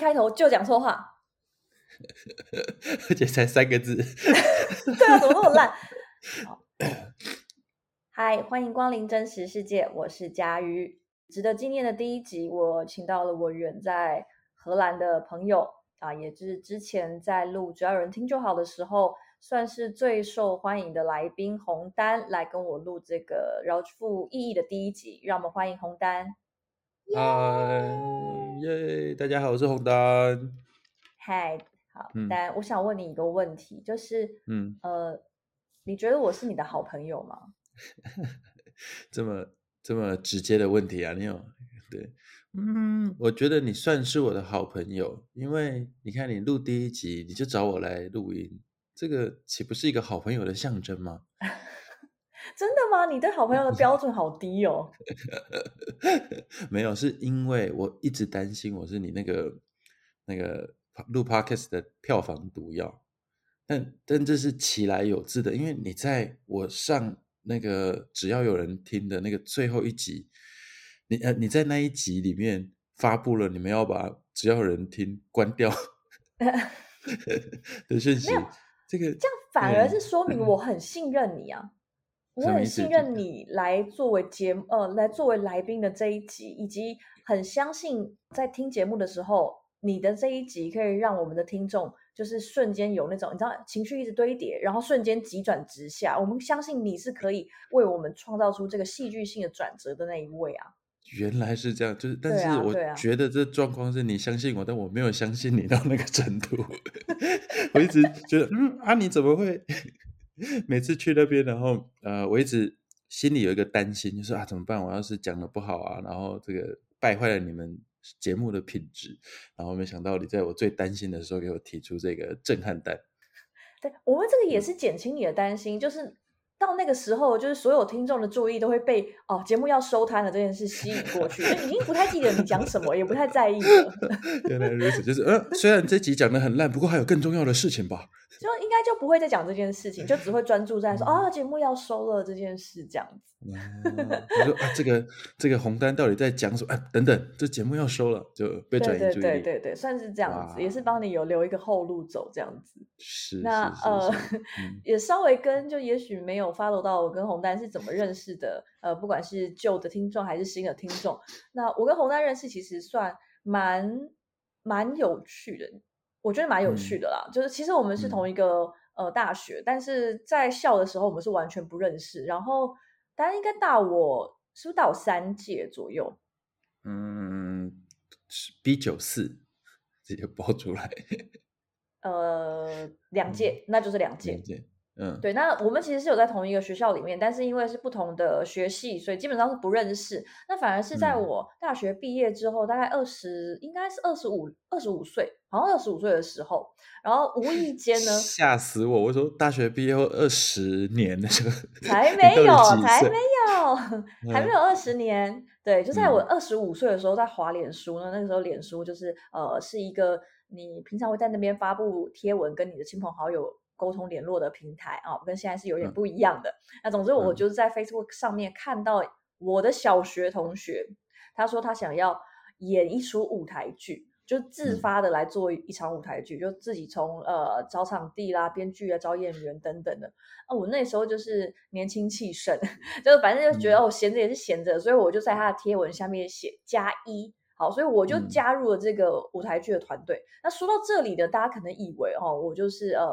开头就讲错话，而且才三个字。对啊，怎么那么烂？好嗨，欢迎光临真实世界，我是佳瑜。值得纪念的第一集，我请到了我远在荷兰的朋友啊，也就是之前在录《只要有人听就好》的时候，算是最受欢迎的来宾红丹来跟我录这个饶富意义的第一集。让我们欢迎红丹。嗨耶！大家好，我是红丹。嗨，好嗯，丹，我想问你一个问题，就是，嗯，呃，你觉得我是你的好朋友吗？这么这么直接的问题啊，你有对？嗯，我觉得你算是我的好朋友，因为你看你录第一集你就找我来录音，这个岂不是一个好朋友的象征吗？真的吗？你对好朋友的标准好低哦。没有，是因为我一直担心我是你那个那个录 podcast 的票房毒药，但但这是其来有自的，因为你在我上那个只要有人听的那个最后一集，你呃你在那一集里面发布了你们要把只要有人听关掉 的讯息这个这样反而是说明我很信任你啊，我很信任你来作为节目呃来作为来宾的这一集，以及很相信在听节目的时候，你的这一集可以让我们的听众就是瞬间有那种你知道情绪一直堆叠，然后瞬间急转直下。我们相信你是可以为我们创造出这个戏剧性的转折的那一位啊。原来是这样，就是，但是我觉得这状况是你相信我，但我没有相信你到那个程度。我一直觉得，嗯啊，你怎么会 每次去那边，然后呃，我一直心里有一个担心，就是啊，怎么办？我要是讲的不好啊，然后这个败坏了你们节目的品质，然后没想到你在我最担心的时候给我提出这个震撼弹。对我们这个嗯也是减轻你的担心，就是到那个时候，就是所有听众的注意都会被哦节目要收摊了这件事吸引过去，就已经不太记得你讲什么，也不太在意了，原来如此，就是呃，虽然这集讲的很烂，不过还有更重要的事情吧。就应该就不会再讲这件事情，就只会专注在说啊节目要收了这件事这样子。啊，我说啊，这个这个红单到底在讲什么？哎，等等，这节目要收了，就被转对对移注意力。对对对，算是这样子，也是哇帮你有留一个后路走这样子。是那呃，嗯也稍微跟就也许没有 follow 到我跟红丹是怎么认识的，呃，不管是旧的听众还是新的听众，那我跟红丹认识其实算蛮蛮有趣的，我觉得蛮有趣的啦。就是其实我们是同一个、呃大学，但是在校的时候我们是完全不认识，然后丹应该大我是不是大我三届左右？嗯是，B 九四直接 报出来，呃，两届，那就是两届嗯，对，那我们其实是有在同一个学校里面，但是因为是不同的学系，所以基本上是不认识。那反而是在嗯我大学毕业之后，大概二十，应该是二十五、二十五岁，好像二十五岁的时候，然后无意间呢，吓死我！我说大学毕业后二十年的时候，才 没有，才没有，还没嗯有二十年。对，就在我嗯二十五岁的时候，在滑脸书呢。那个时候脸书就是呃，是一个你平常会在那边发布贴文，跟你的亲朋好友沟通联络的平台啊，跟现在是有点嗯不一样的。那总之，我嗯就是在 Facebook 上面看到我的小学同学，他说他想要演一出舞台剧。就自嗯发的来做一场舞台剧，就自己从呃找场地啦、编剧啊、招演员等等的。啊，我那时候就是年轻气盛，就是反正就觉得、嗯哦，闲着也是闲着，所以我就在他的贴文下面写加一。好，所以我就嗯加入了这个舞台剧的团队。那说到这里呢，大家可能以为哦，我就是呃，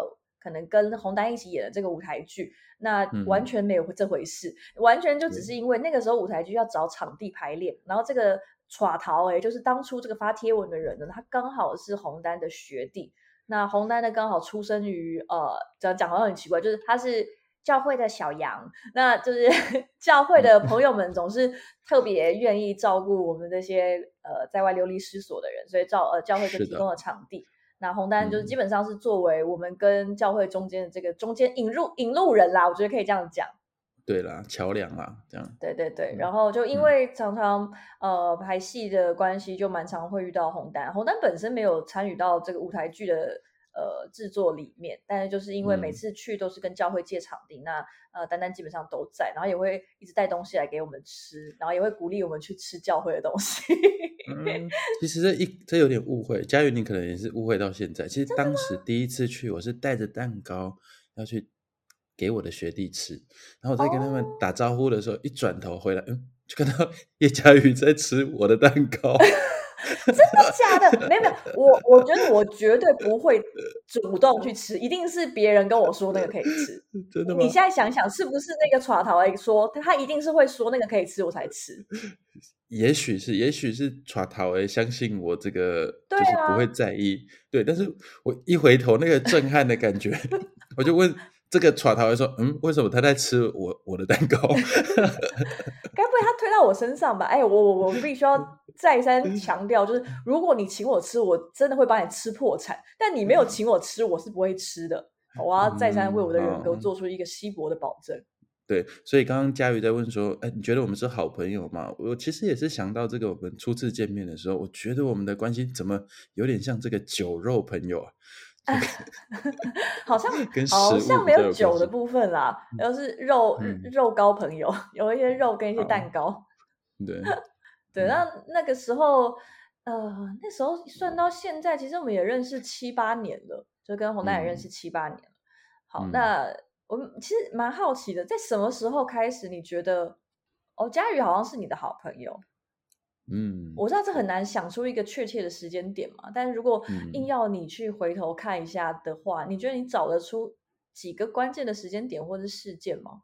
可能跟洪丹一起演的这个舞台剧，那完嗯全没有这回事，完全就只是因为那个时候舞台剧要找场地排练，然后这个耍桃哎，就是当初这个发贴文的人呢，他刚好是洪丹的学弟。那洪丹呢，刚好出生于呃，讲讲好像很奇怪，就是他是教会的小羊，那就是 教会的朋友们总是特别愿意照顾我们这些呃在外流离失所的人，所以教呃教会就提供了场地。那红丹就是嗯基本上是作为我们跟教会中间的这个中间引入引路人啦，我觉得可以这样讲。对啦，桥梁啦，这样。对对对，嗯然后就因嗯为常常、呃排戏的关系，就蛮常会遇到红丹。红丹本身没有参与到这个舞台剧的呃制作里面，但是就是因为每嗯次去都是跟教会借场地，那呃丹丹基本上都在，然后也会一直带东西来给我们吃，然后也会鼓励我们去吃教会的东西。嗯，其实这一这有点误会，佳宇你可能也是误会到现在。其实当时第一次去，我是带着蛋糕要去给我的学弟吃，然后我在跟他们哦打招呼的时候，一转头回来，嗯，就看到叶佳宇在吃我的蛋糕。真的假的？没有没有，我我觉得我绝对不会主动去吃，一定是别人跟我说那个可以吃。真的吗你？现在想想，是不是那个耍桃诶说他一定是会说那个可以吃，我才吃？也许是，也许是耍桃诶，相信我这个对就是不啊会在意。对，但是我一回头那个震撼的感觉，我就问这个耍桃诶说，嗯，为什么他在吃我我的蛋糕？该不会他推到我身上吧？哎，我我我必须要再三强调，就是如果你请我吃，我真的会把你吃破产；但你没有请我吃，我是不会吃的。我要再三为我的人格嗯做出一个稀薄的保证。对，所以刚刚佳瑜在问说，哎，你觉得我们是好朋友吗？我其实也是想到这个，我们初次见面的时候，我觉得我们的关系怎么有点像这个酒肉朋友啊？好像 跟好像没有酒的部分啦，而是肉、嗯肉糕朋友，有一些肉跟一些蛋糕。对，对，嗯那那个时候，呃，那时候算到现在，其实我们也认识七八年了，就跟洪丹也认嗯识七八年了。好，嗯那我们其实蛮好奇的，在什么时候开始你觉得，哦，佳宇好像是你的好朋友？嗯，我知道这很难想出一个确切的时间点嘛，但是如果硬嗯要你去回头看一下的话，你觉得你找得出几个关键的时间点或者事件吗？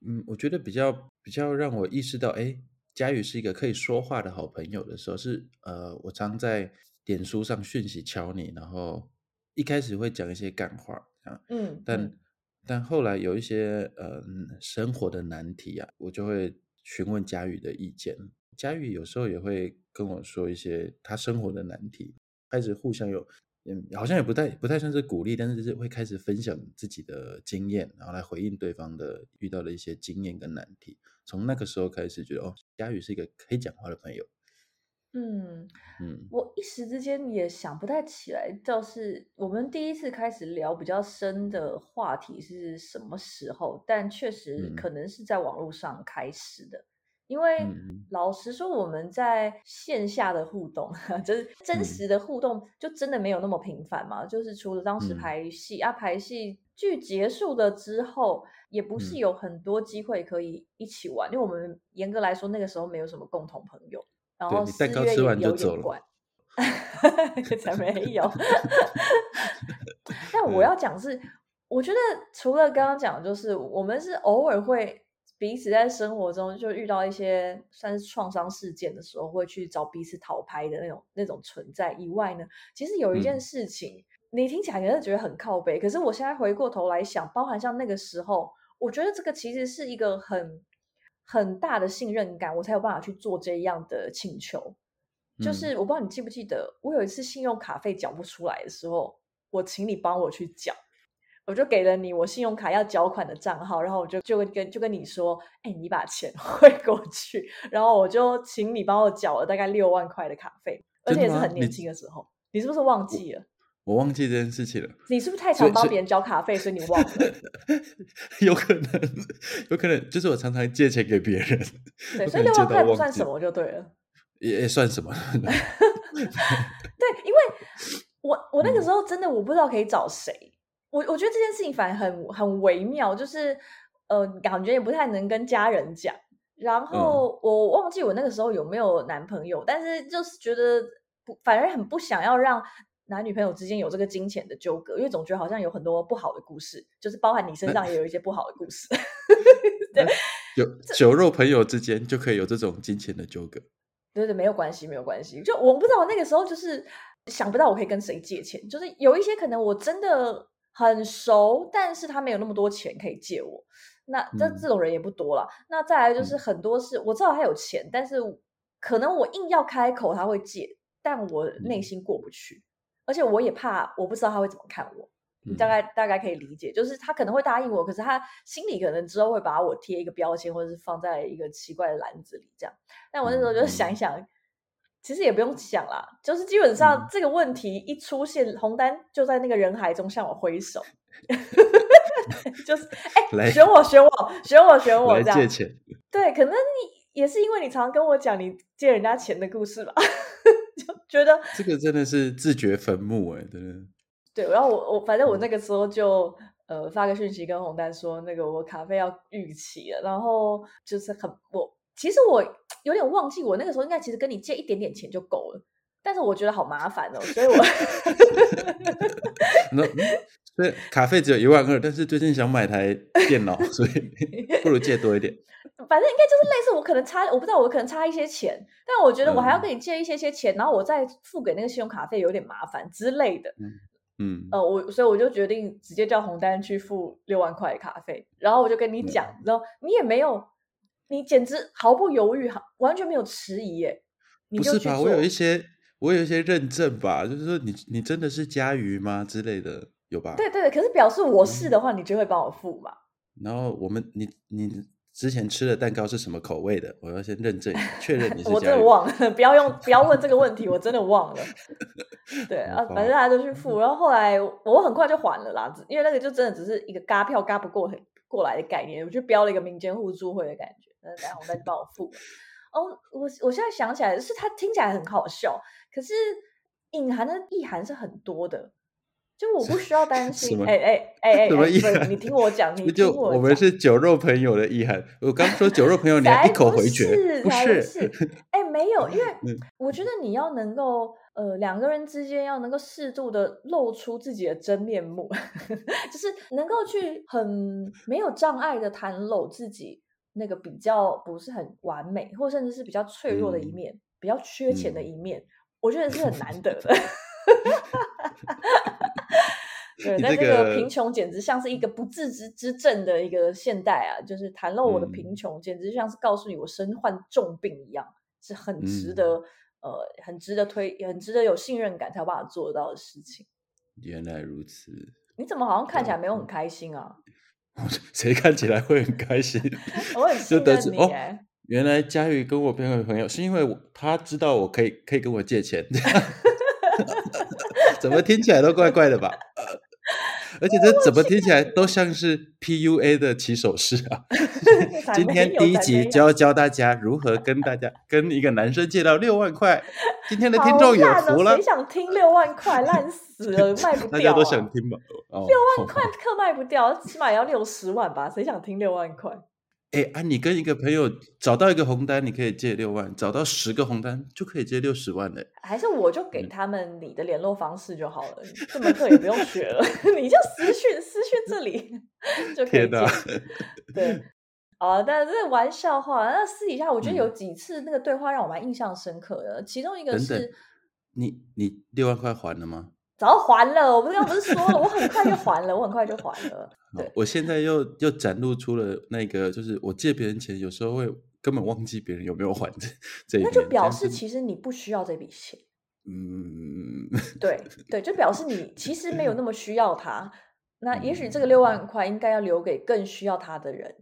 嗯，我觉得比较比较让我意识到，哎，佳宇是一个可以说话的好朋友的时候，是呃，我常在点书上讯息敲你，然后一开始会讲一些干话啊，嗯，但、嗯但后来有一些呃生活的难题啊，我就会询问佳宇的意见。佳宇有时候也会跟我说一些他生活的难题，开始互相有，嗯，好像也不太不太算是鼓励，但是就是会开始分享自己的经验，然后来回应对方的遇到的一些经验跟难题。从那个时候开始，觉得哦，佳宇是一个可以讲话的朋友。嗯，嗯我一时之间也想不太起来，就是我们第一次开始聊比较深的话题是什么时候，但确实嗯可能是在网络上开始的。因为嗯老实说，我们在线下的互动，就是真嗯实的互动，就真的没有那么频繁嘛。就是除了当时嗯排戏、啊，排戏剧结束了之后，也不是嗯有很多机会可以一起玩，因为我们严格来说那个时候没有什么共同朋友。然后四月吃完就有走了 才没 有。但我嗯要讲是，我觉得除了刚刚讲，就是我们是偶尔会彼此在生活中就遇到一些算是创伤事件的时候，会去找彼此讨拍的那种那种存在以外呢，其实有一件嗯事情，你听起来可能觉得很靠背，可是我现在回过头来想，包含像那个时候，我觉得这个其实是一个很很大的信任感，我才有办法去做这样的请求。就嗯是我不知道你记不记得，我有一次信用卡费缴不出来的时候，我请你帮我去缴，我就给了你我信用卡要缴款的账号，然后我就就跟就跟你说，哎，你把钱 汇过去，然后我就请你帮我缴了大概六万块的卡费，而且也是很年轻的时候，你是不是忘记了？我忘记这件事情了，你是不是太常帮别人交卡费，所以你忘了？有可能，有可能就是我常常借钱给别人，对，所以六万块不算什么就对了。也也算什么？对，因为我我那个嗯时候真的我不知道可以找谁，我我觉得这件事情反而很很微妙，就是呃，感觉也不太能跟家人讲。然后我忘记我那个时候有没有男朋友，但是就是觉得不，反而很不想要让男女朋友之间有这个金钱的纠葛，因为总觉得好像有很多不好的故事，就是包含你身上也有一些不好的故事。对有酒肉朋友之间就可以有这种金钱的纠葛。对对，没有关系，没有关系。就我不知道那个时候就是想不到我可以跟谁借钱，就是有一些可能我真的很熟，但是他没有那么多钱可以借我。那这嗯这种人也不多了。那再来就是嗯很多是我知道他有钱，但是可能我硬要开口他会借，但我内嗯心过不去，而且我也怕我不知道他会怎么看我。你大嗯概大概可以理解，就是他可能会答应我，可是他心里可能之后会把我贴一个标签，或者是放在一个奇怪的篮子里这样。但我那时候就嗯想一想，其实也不用想啦，就是基本上这个问题一出现，红丹就在那个人海中向我挥手，就是哎，选我，选我，选我，选我，这样借钱。对，可能你也是因为你常常跟我讲你借人家钱的故事吧，就觉得这个真的是自掘坟墓哎，真的。对，然后我我反正我那个时候就呃发个讯息跟红丹说，那个我咖啡要逾期了，然后就是很我其实我 有点忘记，我那个时候应该其实跟你借一点点钱就够了，但是我觉得好麻烦哦，所以我 那所以卡费只有一万二，但是最近想买台电脑，所以 不如借多一点。反正应该就是类似，我可能差，我不知道我可能差一些钱，但我觉得我还要跟你借一些些钱，然后我再付给那个信用卡费有点麻烦之类的。嗯，呃，我所以我就决定直接叫红丹去付六万块卡费，然后我就跟你讲，然后你也没有，你简直毫不犹豫，完全没有迟疑耶。不是吧？我有一些，我有一些认证吧，就是说你你真的是佳瑜吗之类的，有吧？对对对，可是表示我是的话，你就会帮我付嘛。然后我们，你你。之前吃的蛋糕是什么口味的？我要先认证确认你是。我真的忘了，不要用，不要问这个问题，我真的忘了。对 啊，反正大家都去付，然后后来我很快就还了啦，因为那个就真的只是一个嘎票嘎不过过来的概念，我就标了一个民间互助会的感觉，那然后再帮我付。哦，我我现在想起来是它听起来很好笑，可是隐含的意涵是很多的。就我不需要担心，哎哎哎哎，什么意思？你听我讲，你就我们是酒肉朋友的意涵。我刚说酒肉朋友，你还一口回绝，不是？哎，没有，因为 我觉得你要能够，呃，两个人之间要能够适度的露出自己的真面目，就是能够去很没有障碍的袒露自己那个比较不是很完美，或甚至是比较脆弱的一面，比较缺钱的一面，我觉得是很难得的。对，但这个贫穷简直像是一个不治之之症的一个现代啊！就是袒露我的贫穷，简直像是告诉你我身患重病一样，是很值得呃，很值得推，很值得有信任感才有办法做到的事情。原来如此，你怎么好像看起来没有很开心啊？谁看起来会很开心？我很 信任你哦。原来佳玉跟我变为朋友，是因为我他知道我可以可以跟我借钱，怎么听起来都怪怪的吧？而且这怎么听起来都像是 PUA 的起手式啊！今天第一集就要教大家如何跟大家跟一个男生借到六万块。今天的听众有福了，谁想听六万块？烂死了，卖不掉。大家都想听吧？六万块 课卖不掉，起码要六十万吧？谁想听六万块？哎啊！你跟一个朋友找到一个红单，你可以借六万；找到十个红单，就可以借六十万嘞。还是我就给他们你的联络方式就好了，这门课也不用学了，你就私讯私讯这里就可以借。对，哦，但是这玩笑话。那私底下，我觉得有几次那个对话让我蛮印象深刻的。其中一个是，你你六万块还了吗？早还了，我不是刚不是说了，我很快就还了，我很快就还了。对，我现在又又展露出了那个，就是我借别人钱，有时候会根本忘记别人有没有还这这。那就表示其实你不需要这笔钱。嗯，对对，就表示你其实没有那么需要他。那也许这个六万块应该要留给更需要他的人，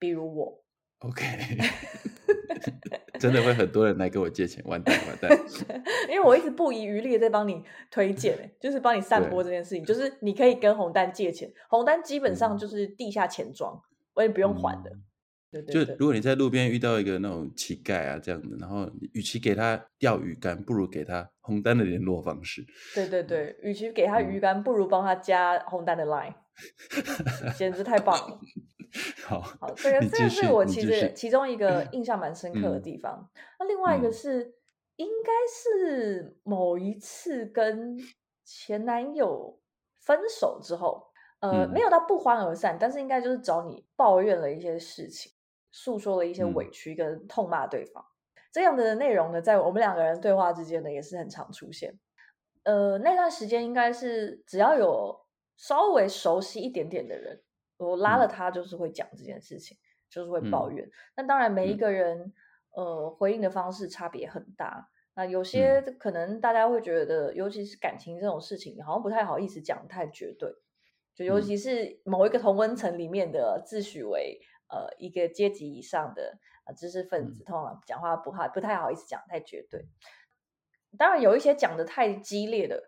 比如我。OK。真的会很多人来跟我借钱，完蛋完蛋！因为我一直不遗余力的在帮你推荐，就是帮你散播这件事情，就是你可以跟红丹借钱，红丹基本上就是地下钱庄，我也不用还的。对对。就如果你在路边遇到一个那种乞丐啊这样子，然后与其给他钓鱼竿，不如给他红单的联络方式。对对对，与其给他鱼竿，不如帮他加红单的 line，简直太棒了。好，好，这个这个是我其实其中一个印象蛮深刻的地方。那另外一个是，应该是某一次跟前男友分手之后，呃，没有到不欢而散，但是应该就是找你抱怨了一些事情，诉说了一些委屈跟痛骂对方这样的内容呢，在我们两个人对话之间呢，也是很常出现。呃，那段时间应该是只要有稍微熟悉一点点的人。我拉了他，就是会讲这件事情，就是会抱怨。那当然，每一个人呃回应的方式差别很大。那有些可能大家会觉得，尤其是感情这种事情，好像不太好意思讲太绝对。就尤其是某一个同温层里面的自诩为呃一个阶级以上的知识分子，通常讲话不好不太好意思讲太绝对。当然有一些讲的太激烈的，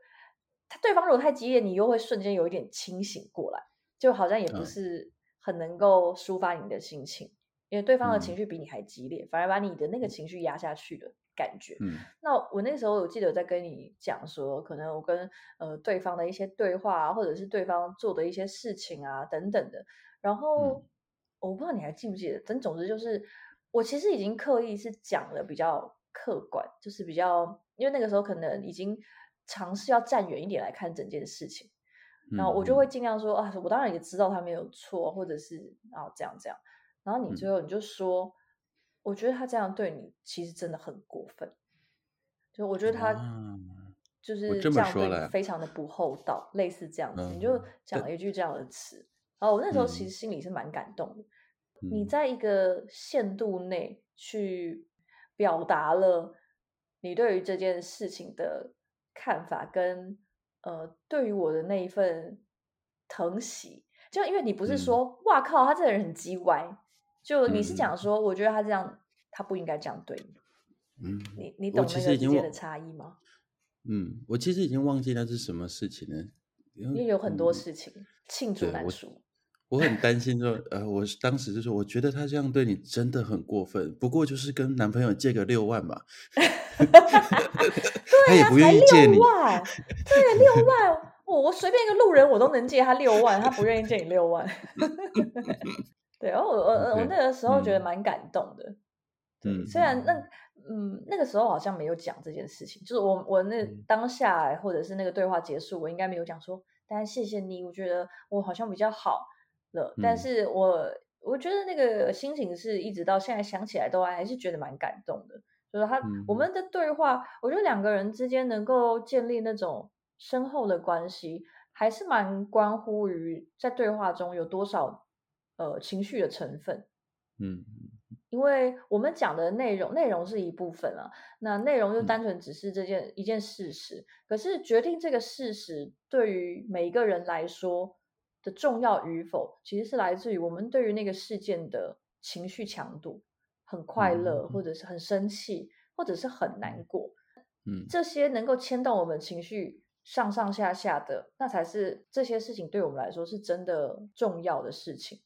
他对方如果太激烈，你又会瞬间有一点清醒过来，就好像也不嗯。是很能够抒发你的心情，因为对方的情嗯。绪比你还激烈，反而把你的那个情绪压下去的感觉。嗯。那我那时候我记得在跟你讲说，可能我跟呃对方的一些对话啊，或者是对方做的一些事情啊等等的，然后、嗯我不知道你还记不记得，但总之就是我其实已经刻意是讲的比较客观，就是比较因为那个时候可能已经尝试要站远一点来看整件事情，然后我就嗯会。尽量说啊，我当然也知道他没有错，或者是啊这样这样，然后你最。嗯后你就说，我觉得他这样对你其实真的很过分。就我觉得他啊就是这样对你非常的不厚道，类似这样子，你就嗯讲了一句这样的词，然后我那时候其嗯实心里是蛮感动的。你嗯在一个限度内去表达了你对于这件事情的看法，跟呃对于我的那一份疼惜，就因为你不是嗯说哇靠，他这个人很叽歪，就你是嗯讲说，我觉得他这样，他不应该这样对你。嗯，你你懂那个之间的差异吗？嗯，我其实已经忘记那是什么事情了，因因为为有很多嗯事情罄竹难书。我很担心说，呃，我是当时就说，我觉得他这样对你真的很过分，不过就是跟男朋友借个六万嘛，他也不愿意借你六，万，对，六万，我我随便一个路人我都能借他六万，他不愿意借你六万。对，然后我我我那个时候觉得嗯。蛮感动的。对，嗯虽然那嗯。嗯那个时候好像没有讲这件事情，就是我我那嗯。当下或者是那个对话结束，我应该没有讲说，但谢谢你，我觉得我好像比较好了，但嗯。是我我觉得那个心情是一直到现在想起来都还是觉得蛮感动的。就是他我嗯。们的对话，我觉得两个人之间能够建立那种深厚的关系，还是蛮关乎于在对话中有多少呃情绪的成分。嗯因为我们讲的内容，内容是一部分啊，那内容就嗯。单纯只是这件、一件事实，可是决定这个事实对于每一个人来说的重要与否，其实是来自于我们对于那个事件的情绪强度，很快乐，嗯或者。是很生气，或者是很难过，嗯。这些能够牵动我们情绪上上下下的，那才是这些事情对我们来说是真的重要的事情。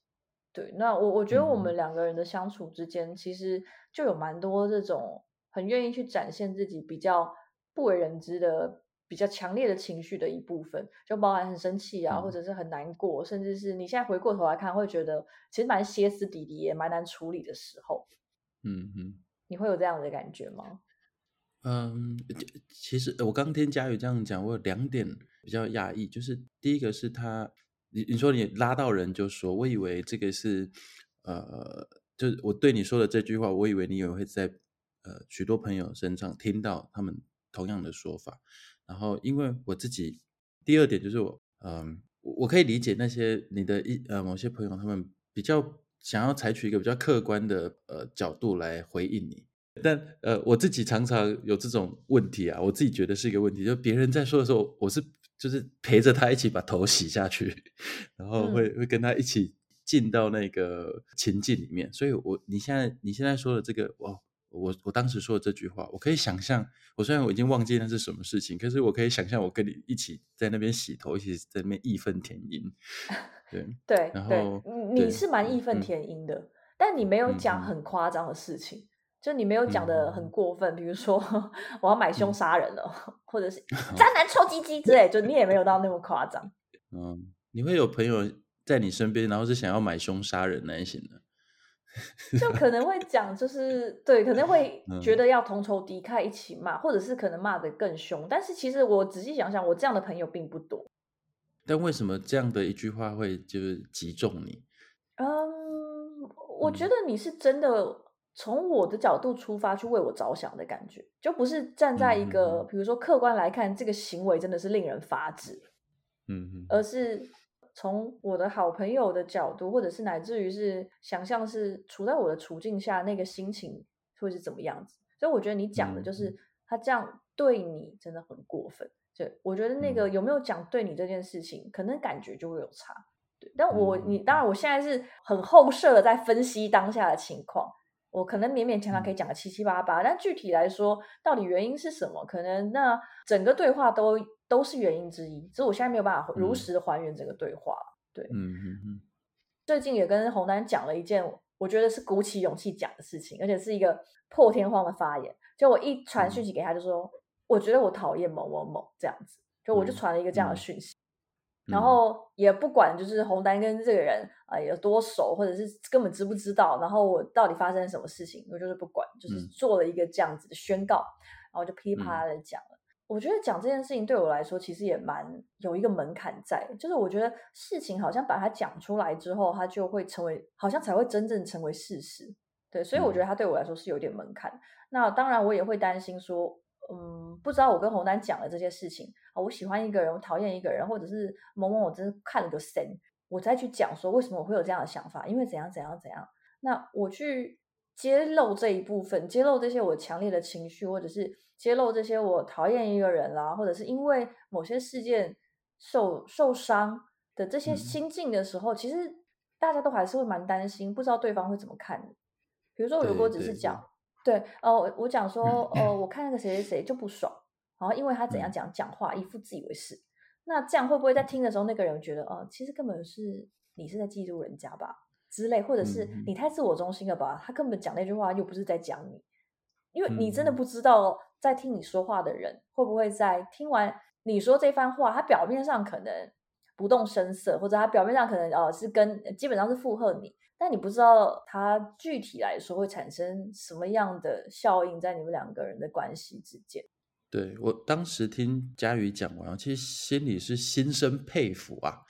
对，那我我觉得我们嗯。两个人的相处之间，其实就有蛮多这种很愿意去展现自己比较不为人知的、比较强烈的情绪的一部分，就包含很生气啊，或嗯。者是很难过，甚至是你现在回过头来看，会觉得其实蛮歇斯底里，也蛮难处理的时候，嗯嗯你会有这样的感觉吗？嗯，其实我刚听佳宇这样讲，我有两点比较讶异，就是第一个是他，你你说你拉到人就说，我以为这个是呃，就是我对你说的这句话，我以为你也会在呃许多朋友身上听到他们同样的说法，然后因为我自己，第二点就是我，嗯，我我可以理解那些你的一呃某些朋友他们比较想要采取一个比较客观的呃角度来回应你。但呃，我自己常常有这种问题啊，我自己觉得是一个问题，就别人在说的时候，我是就是陪着他一起把头洗下去，然后会、会跟他一起进到那个情境里面。所以我你现在你现在说的这个，哦，我我当时说的这句话，我可以想象，我虽然我已经忘记那是什么事情，可是我可以想象我跟你一起在那边洗头，一起在那边义愤填膺。对，对对然后，你你是蛮义愤嗯填膺的，但你没有讲很夸张的事情，就你没有讲的很嗯过分，比如说 我要买凶嗯杀人了，或者是 渣男臭鸡鸡之类，就你也没有到那么夸张。嗯，你会有朋友在你身边，然后是想要买凶杀人那一型的。就可能会讲，就是对，可能会觉嗯得要同仇敌忾一起骂，或者是可能骂得更凶。但是其实我仔细想想，我这样的朋友并不多。但为什么这样的一句话会就是击中你？嗯，我觉嗯得你是真的从我的角度出发去为我着想的感觉，就不是站在一个嗯比如说客观来看，这个行为真的是令人发指，嗯嗯而是从我的好朋友的角度，或者是乃至于是想象是处在我的处境下那个心情会是怎么样子。所以我觉得你讲的就嗯是他这样对你真的很过分。对，我觉得那个嗯有没有讲对你这件事情，可能感觉就会有差。对，但我嗯你当然，我现在是很后设的在分析当下的情况，我可能勉勉强强可以讲个七七八八，但具体来说，到底原因是什么？可能那整个对话都都是原因之一，只是我现在没有办法如实的还原整个对话。对，嗯嗯嗯。最近也跟红丹讲了一件，我觉得是鼓起勇气讲的事情，而且是一个破天荒的发言。就我一传讯息给他，就说我觉得我讨厌某某某这样子，就我就传了一个这样的讯息。然后也不管就是红丹跟这个人啊有多熟，或者是根本知不知道，然后我到底发生什么事情，我就是不管，就是做了一个这样子的宣告，然后就噼里啪啦的讲了。我觉得讲这件事情对我来说其实也蛮有一个门槛在，就是我觉得事情好像把它讲出来之后，它就会成为好像才会真正成为事实。对，所以我觉得它对我来说是有点门槛。那当然我也会担心说。嗯，不知道我跟红丹讲了这些事情啊，我喜欢一个人，我讨厌一个人，或者是某某，我真是看了个神，我再去讲说为什么我会有这样的想法，因为怎样怎样怎样。那我去揭露这一部分，揭露这些我强烈的情绪，或者是揭露这些我讨厌一个人啦，或者是因为某些事件受受伤的这些心境的时候，其实大家都还是会蛮担心，不知道对方会怎么看。比如说，如果只是讲。对，呃，我讲说，呃，我看那个谁谁谁就不爽，然后因为他怎样讲讲话，一副自以为是，那这样会不会在听的时候，那个人觉得，哦，其实根本是你是在嫉妒人家吧之类，或者是你太自我中心了吧？他根本讲那句话又不是在讲你，因为你真的不知道在听你说话的人会不会在听完你说这番话，他表面上可能不动声色，或者他表面上可能呃是跟基本上是附和你。但你不知道它具体来说会产生什么样的效应在你们两个人的关系之间。对我当时听佳宇讲完，其实心里是心生佩服啊。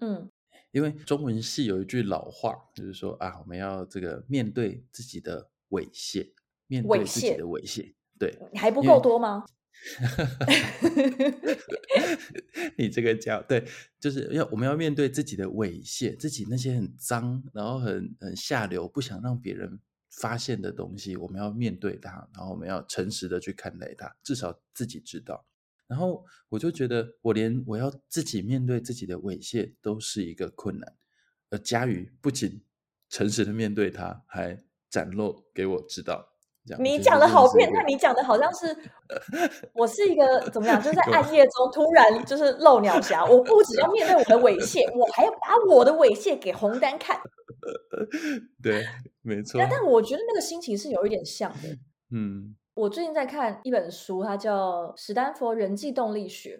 嗯，因为中文系有一句老话，就是说啊，我们要这个面对自己的猥亵，面对自己的猥亵。对，你还不够多吗？你这个叫对，就是要我们要面对自己的猥亵，自己那些很脏，然后很很下流，不想让别人发现的东西，我们要面对它，然后我们要诚实的去看待它，至少自己知道。然后我就觉得，我连我要自己面对自己的猥亵都是一个困难，而佳宇不仅诚实的面对它，还展露给我知道。你讲的好变态，你讲的好像是 我是一个怎么样，就在暗夜中突然就是露鸟侠。我不只要面对我的猥亵，我还要把我的猥亵给红丹看。对，没错。但我觉得那个心情是有一点像的。嗯，我最近在看一本书，它叫《史丹佛人际动力学》。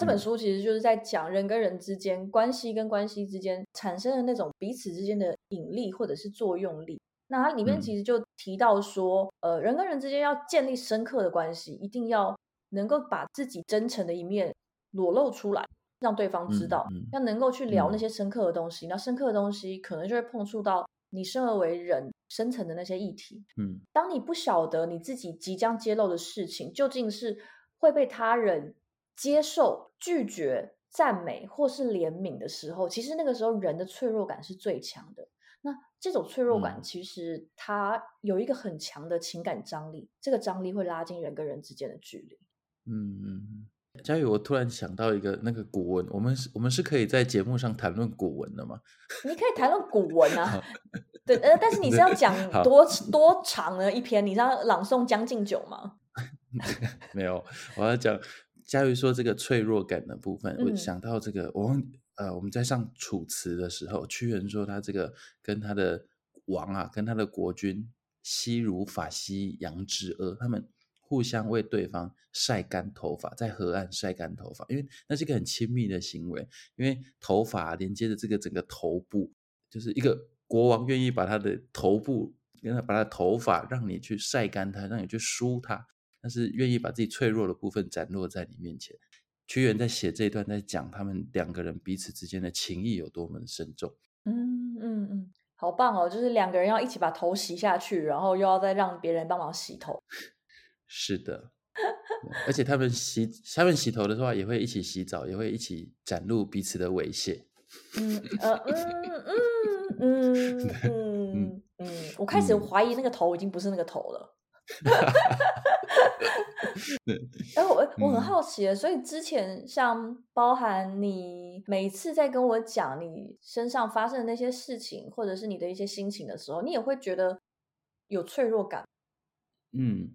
这本书其实就是在讲人跟人之间关系跟关系之间产生的那种彼此之间的引力或者是作用力。那它里面其实就提到说，呃，人跟人之间要建立深刻的关系，一定要能够把自己真诚的一面裸露出来，让对方知道，要能够去聊那些深刻的东西。那深刻的东西可能就会碰触到你生而为人深层的那些议题。嗯，当你不晓得你自己即将揭露的事情究竟是会被他人接受、拒绝、赞美或是怜悯的时候，其实那个时候人的脆弱感是最强的。那这种脆弱感，其实它有一个很强的情感张力，这个张力会拉近人跟人之间的距离。嗯嗯，佳宇，我突然想到一个那个古文，我们是，我们是可以在节目上谈论古文的吗？你可以谈论古文啊，对，呃，但是你是要讲 多多长的一篇？你是要朗诵《将进酒》吗？没有，我要讲佳宇说这个脆弱感的部分，我想到这个，我忘。呃，我们在上《楚辞》的时候，屈原说他这个跟他的王啊，跟他的国君西如法西杨之阿，他们互相为对方晒干头发，在河岸晒干头发，因为那是一个很亲密的行为，因为头发连接着这个整个头部，就是一个国王愿意把他的头部跟他把他的头发让你去晒干它，让你去梳它，但是愿意把自己脆弱的部分展露在你面前。屈原在写这一段，在讲他们两个人彼此之间的情谊有多么的深重。嗯嗯嗯，好棒哦！就是两个人要一起把头洗下去，然后又要再让别人帮忙洗头。是的，而且他们洗他们洗头的话，也会一起洗澡，也会一起展露彼此的猥亵。嗯呃嗯嗯嗯 嗯嗯，我开始怀疑那个头已经不是那个头了。哎，我我很好奇，所以之前像包含你每次在跟我讲你身上发生的那些事情，或者是你的一些心情的时候，你也会觉得有脆弱感。嗯，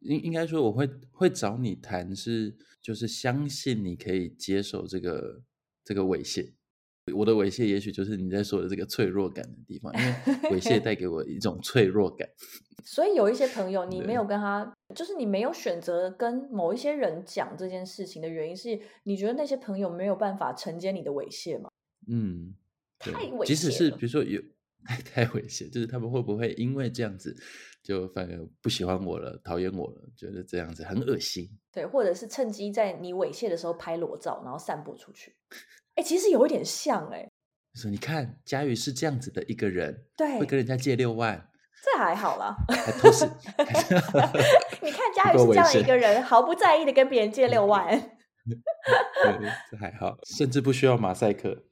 应应该说我会会找你谈是，就是相信你可以接受这个这个猥亵。我的猥亵也许就是你在说的这个脆弱感的地方，因为猥亵 带给我一种脆弱感。所以有一些朋友，你没有跟他，就是你没有选择跟某一些人讲这件事情的原因是，你觉得那些朋友没有办法承接你的猥亵吗？嗯，太猥亵即使是比如说有 太太猥亵，就是他们会不会因为这样子就反而不喜欢我了，讨厌我了，觉得这样子很恶心。对，或者是趁机在你猥亵的时候拍裸照，然后散播出去。哎，其实有一点像哎、说你看佳宇是这样子的一个人，对会，跟人家借六万，这还好啦。还偷食，你看佳宇是这样一个人，毫不在意的跟别人借六万。对，这还好，甚至不需要马赛克。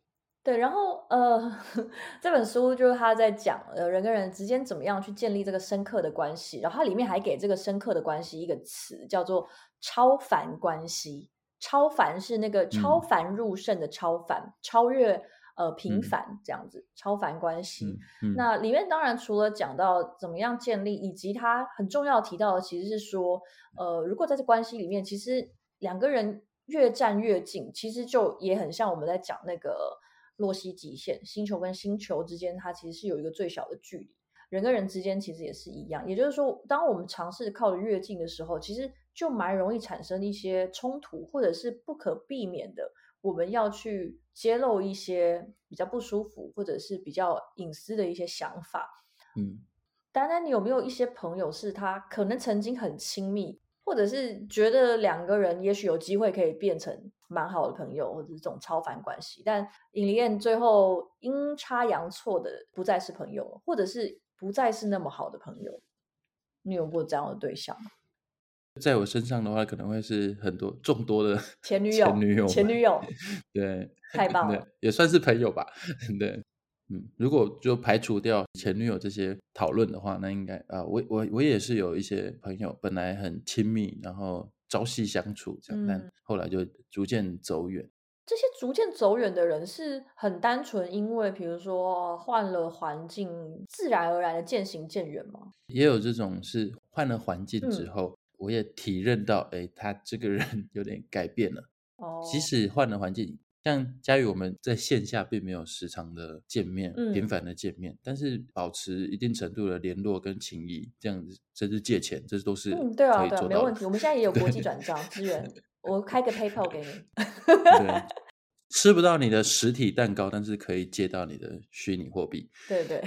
对，然后呃，这本书就是他在讲呃人跟人之间怎么样去建立这个深刻的关系，然后它里面还给这个深刻的关系一个词叫做超凡关系。超凡是那个超嗯凡入圣的超凡，超越呃平嗯凡这样子，超凡关系。嗯嗯，那里面当然除了讲到怎么样建立，以及他很重要提到的，其实是说，呃，如果在这关系里面，其实两个人越站越近，其实就也很像我们在讲那个洛希极限，星球跟星球之间，它其实是有一个最小的距离。人跟人之间其实也是一样，也就是说，当我们尝试靠得越近的时候，其实就蛮容易产生一些冲突，或者是不可避免的，我们要去揭露一些比较不舒服或者是比较隐私的一些想法。嗯，丹丹，你有没有一些朋友是他可能曾经很亲密，或者是觉得两个人也许有机会可以变成蛮好的朋友，或者是这种超凡关系，但尹丽燕最后阴差阳错的不再是朋友，或者是不再是那么好的朋友？你有过这样的对象吗？在我身上的话，可能会是很多众多的前女友前女友，前女友，对，太棒了，也算是朋友吧，对，嗯，如果就排除掉前女友这些讨论的话，那应该啊、我我我也是有一些朋友，本来很亲密，然后朝夕相处这样，嗯。但后来就逐渐走远。这些逐渐走远的人是很单纯，因为比如说换了环境，自然而然的渐行渐远吗？也有这种是换了环境之嗯。后，我也体认到，哎，他这个人 有点改变了。哦，即使换了环境，像佳宇我们在线下并没有时常的见面，嗯频繁的见面，但是保持一定程度的联络跟情谊，这样子甚至借钱，这都是嗯，对啊，对啊。没问题。我们现在也有国际转账资 源，我开个 PayPal 给你。对，吃不到你的实体蛋糕，但是可以借到你的虚拟货币，对对，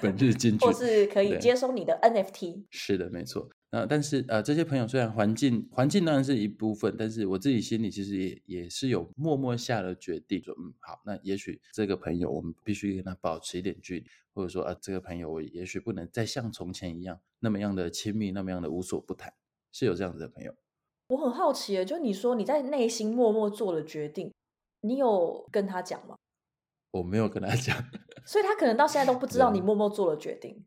本日金句或。是可以接收你的 NFT。是的，没错。那但是呃，这些朋友虽然环境环境当然是一部分，但是我自己心里其实也也是有默默下了决定，说嗯好，那也许这个朋友我们必须跟他保持一点距离，或者说啊这个朋友我也许不能再像从前一样那么样的亲密，那么样的无所不谈，是有这样子的朋友。我很好奇耶，就你说你在内心默默做了决定，你有跟他讲吗？我没有跟他讲，所以他可能到现在都不知道你默默做了决定。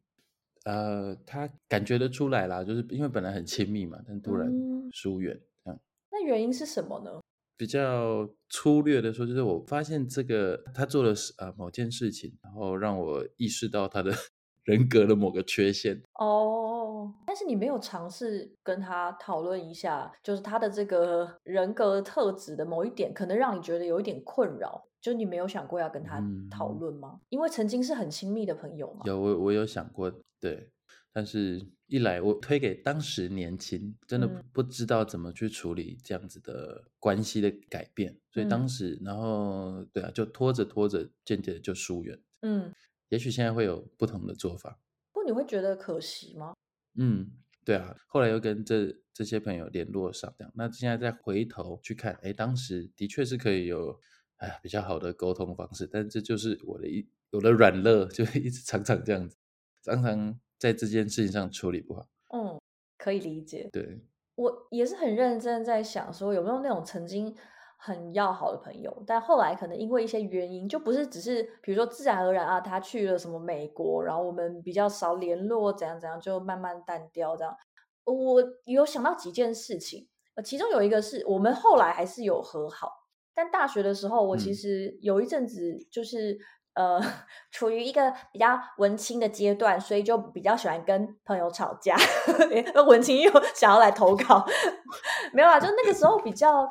呃，他感觉得出来啦，就是因为本来很亲密嘛，但突然嗯疏远，这样。那原因是什么呢？比较粗略的说，就是我发现这个他做了事呃某件事情，然后让我意识到他的 人格的某个缺陷。哦，但是你没有尝试跟他讨论一下，就是他的这个人格特质的某一点，可能让你觉得有一点困扰，就你没有想过要跟他讨嗯论吗？因为曾经是很亲密的朋友嘛。有我我有想过，对，但是一来我推给当时年轻，真的嗯不知道怎么去处理这样子的关系的改变，所以当嗯时然后对啊，就拖着拖着，渐渐的就疏远。嗯，也许现在会有不同的做法。不过你会觉得可惜吗？嗯，对啊，后来又跟这这些朋友联络上，这样，那现在再回头去看，哎，当时的确是可以有哎比较好的沟通方式，但这就是我的一我的软肋，就一直常常这样子，常常在这件事情上处理不好。嗯，可以理解。对，我也是很认真在想，说有没有那种曾经很要好的朋友，但后来可能因为一些原因，就不是只是比如说自然而然啊，他去了什么美国，然后我们比较少联络，怎样怎样，就慢慢淡掉这样。我有想到几件事情，呃，其中有一个是我们后来还是有和好，但大学的时候，我其嗯实有一阵子就是呃 处于一个比较文青的阶段，所以就比较喜欢跟朋友吵架。那文青又想要来投稿，没有啦，就那个时候比较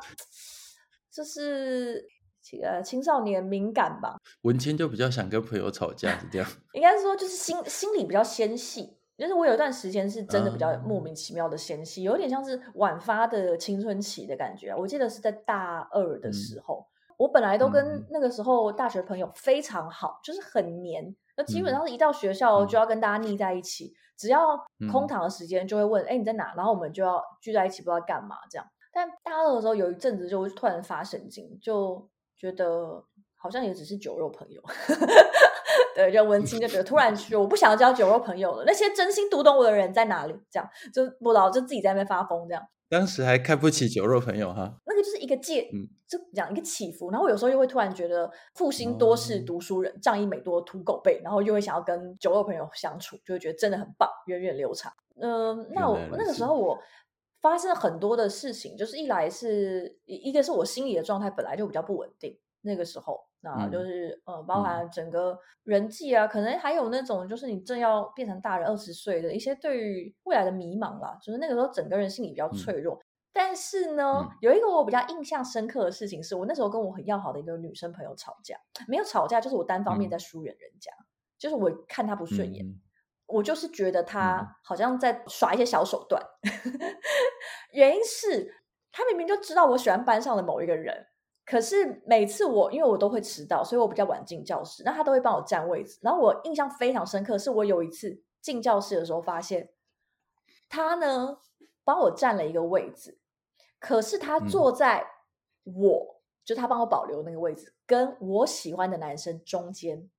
就是呃青少年敏感吧。文青就比较想跟朋友吵架，是这样。应该是说就是心心里比较纤细。就是我有一段时间是真的比较莫名其妙的纤细，有点像是晚发的青春期的感觉。我记得是在大二的时候，我本来都跟那个时候大学朋友非常好，就是很黏，那基本上是一到学校就要跟大家腻在一起，只要空堂的时间就会问：“哎，你在哪？”然后我们就要聚在一起，不知道干嘛这样。但大二的时候有一阵子就突然发神经，就觉得好像也只是酒肉朋友。对，就文青就觉得突然说我不想要交酒肉朋友了。那些真心读懂我的人在哪里？这样就不知道就自己在那边发疯这样。当时还看不起酒肉朋友哈，那个就是一个界，就讲一个起伏。然后有时候又会突然觉得复兴多是读书人，仗义美多土狗辈，然后又会想要跟酒肉朋友相处，就会觉得真的很棒，源远流长。嗯，那我那个时候我发生很多的事情，就是一来是一个是我心理的状态本来就比较不稳定，那个时候。那就是呃，包含整个人际啊，可能还有那种就是你正要变成大人二十岁的一些对于未来的迷茫啦，就是那个时候整个人心里比较脆弱。但是呢，有一个我比较印象深刻的事情是，我那时候跟我很要好的一个女生朋友吵架，没有吵架，就是我单方面在疏远人家，就是我看她不顺眼，我就是觉得她好像在耍一些小手段。原因是她明明就知道我喜欢班上的某一个人。可是每次我因为我都会迟到，所以我比较晚进教室，那他都会帮我占位置。然后我印象非常深刻，是我有一次进教室的时候，发现他呢帮我占了一个位置，可是他坐在我就他帮我保留那个位置，跟我喜欢的男生中间。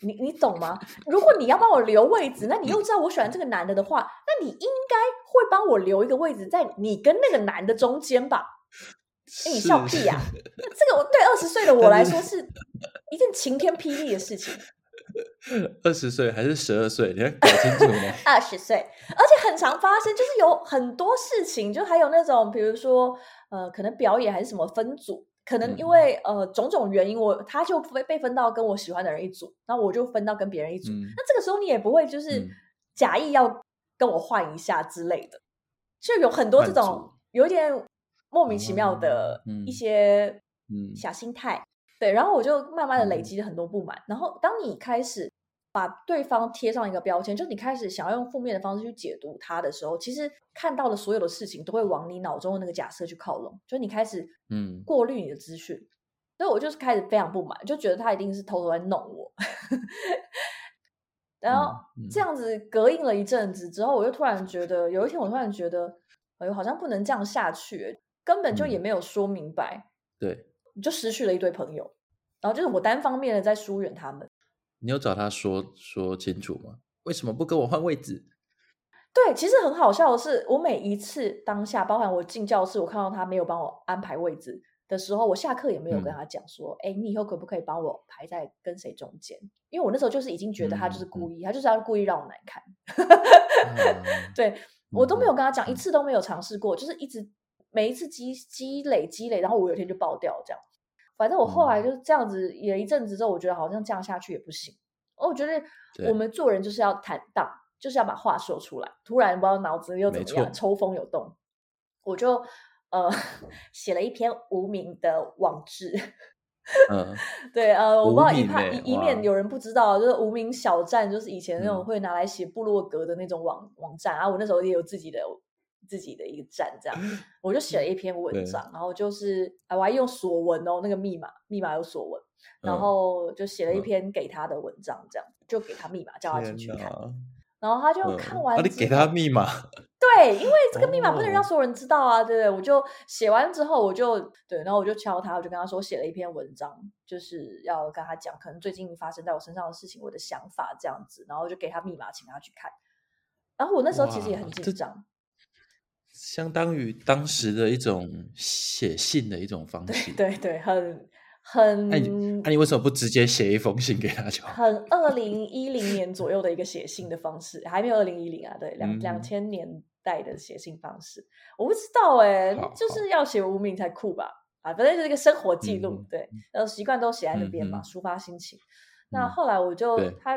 你你懂吗？如果你要帮我留位置，那你又知道我喜欢这个男的的话，那你应该会帮我留一个位置在你跟那个男的中间吧？哎，你笑屁呀！这个我对二十岁的我来说是一件晴天霹雳的事情。二十岁还是十二岁？你要搞清楚吗？二十岁，而且很常发生，就是有很多事情，就还有那种，比如说，呃，可能表演还是什么分组，可能因为呃种种原因，我他就被被分到跟我喜欢的人一组，然后我就分到跟别人一组。那这个时候你也不会就是假意要跟我换一下之类的，就有很多这种有点。莫名其妙的一些小心态，对，然后我就慢慢的累积了很多不满。然后当你开始把对方贴上一个标签，就你开始想要用负面的方式去解读他的时候，其实看到的所有的事情都会往你脑中的那个假设去靠拢。就你开始嗯过滤你的资讯，所以我就是开始非常不满，就觉得他一定是偷偷在弄我。然后这样子隔应了一阵子之后，我就突然觉得有一天，我突然觉得哎呦，好像不能这样下去。根本就也没有说明白，对，你就失去了一堆朋友，然后就是我单方面的在疏远他们。你有找他说说清楚吗？为什么不跟我换位置？对，其实很好笑的是，我每一次当下，包含我进教室，我看到他没有帮我安排位置的时候，我下课也没有跟他讲说，哎，你以后可不可以帮我排在跟谁中间？因为我那时候就是已经觉得他就是故意，他就是要故意让我难看。对我都没有跟他讲一次都没有尝试过，就是一直。每一次积积累积累，然后我有一天就爆掉，这样。反正我后来就是这样子，也一阵子之后，我觉得好像这样下去也不行。哦我觉得我们做人就是要坦荡，就是要把话说出来。突然不知道脑子又怎么样，抽风有动，我就呃 写了一篇无名的网志。嗯，对，呃，我不知道以怕以以免有人不知道，就是无名小站，就是以前那种会拿来写部落格的那种网网站啊。我那时候也有自己的。自己的一个站，这样 我就写了一篇文章，然后就是我还用锁文哦，那个密码密码有锁文，然后就写了一篇给他的文章，这样就给他密码，叫他进去看，然后他就看完，你给他密码，对，因为这个密码不能让所有人知道啊，对不对？我就写完之后，我就对，然后我就敲他，我就跟他说，写了一篇文章，就是要跟他讲可能最近发生在我身上的事情，我的想法这样子，然后就给他密码，请他去看，然后我那时候其实也很紧张。相当于当时的一种写信的一种方式，对对，很很。那你那你为什么不直接写一封信给他就？很二零一零年左右的一个写信的方式，还没有二零一零啊，对，两两千年代的写信方式，我不知道哎，就是要写无名才酷吧？啊，反正就是一个生活记录，对，然后习惯都写在那边嘛，抒发心情。那嗯后来我就他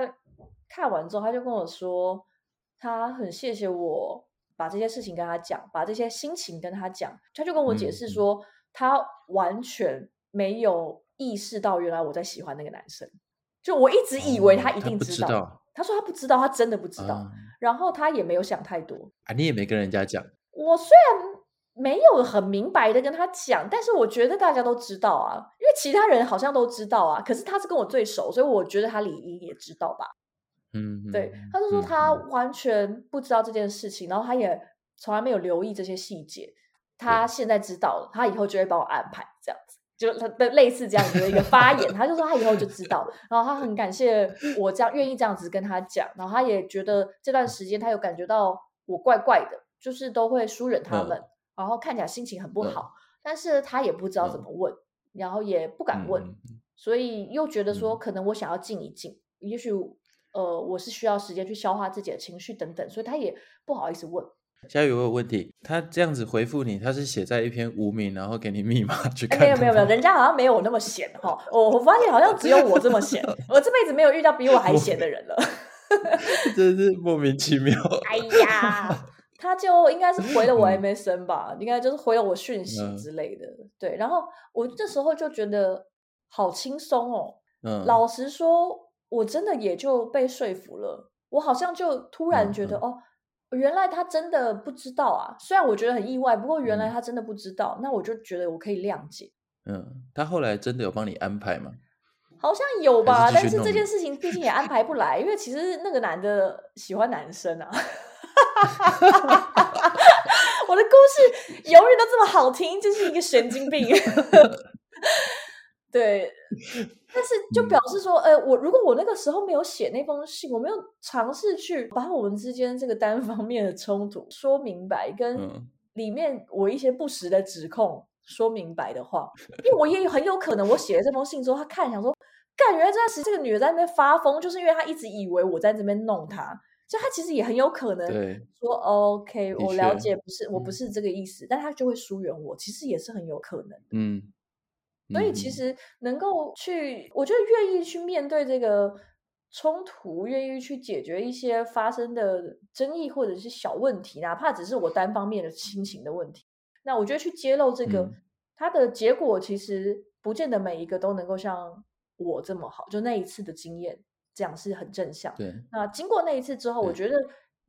看完之后，他就跟我说，他很谢谢我把这些事情跟他讲，把这些心情跟他讲。他就跟我解释说，他完全没有意识到原来我在喜欢那个男生。就我一直以为哦他一定知道，知道他说他不知道，他真的不知道。啊然后他也没有想太多。啊，你也没跟人家讲，我虽然没有很明白的跟他讲，但是我觉得大家都知道啊，因为其他人好像都知道啊。可是他是跟我最熟，所以我觉得他理应也知道吧。嗯，对嗯，他就说他完全不知道这件事情，然后他也从来没有留意这些细节。他现在知道了，他以后就会帮我安排这样子，就他的类似这样子的一个发言。他就说他以后就知道，然后他很感谢我这样愿意这样子跟他讲，然后他也觉得这段时间他有感觉到我怪怪的，就是都会疏远他嗯们，然后看起来心情很不嗯好，但是他也不知道怎嗯么问，然后也不敢问，所以又觉得说，嗯可能我想要静一静，也许呃，我是需要时间去消化自己的情绪等等，所以他也不好意思问。佳宇，我有问题，他这样子回复你，他是写在一篇无名，然后给你密码去没有没有没有，人家好像没有我那么闲哈。我我发现好像只有我这么闲，我这辈子没有遇到比我还闲的人了。真是莫名其妙。哎呀，他就应该是回了我嗯 MSN 吧，应该就是回了我讯息嗯之类的。对，然后我这时候就觉得好轻松哦。嗯，老实说，我真的也就被说服了。我好像就突然嗯觉得，嗯哦，原来他真的不知道啊。虽然我觉得很意外，不过原来嗯他真的不知道，那我就觉得我可以谅解。嗯，他后来真的有帮你安排吗？好像有吧，是但是这件事情 毕竟也安排不来，因为其实那个男的喜欢男生啊。我的故事永远都这么好听，就是一个神经病。对，但是就表示说，呃，我如果我那个时候没有写那封信，我没有尝试去把我们之间这个单方面的冲突说明白，跟嗯。里面我一些不实的指控说明白的话，因为我也很有可能，我写了这封信之后，他看想说，干，原来这段时间这个女的在那边发疯，就是因为她一直以为我在这边弄她，所以她其实也很有可能对，说 OK，我了解，不是我不嗯。是这个意思，但她就会疏远我，其实也是很有可能。嗯，所以嗯。其实能够去，我觉得愿意去面对这个冲突，愿意去解决一些发生的争议或者是小问题，哪怕只是我单方面的心情的问题，那我觉得去揭露这个，嗯。它的结果其实不见得每一个都能够像我这么好，就那一次的经验这样是很正向。对，那经过那一次之后，我觉得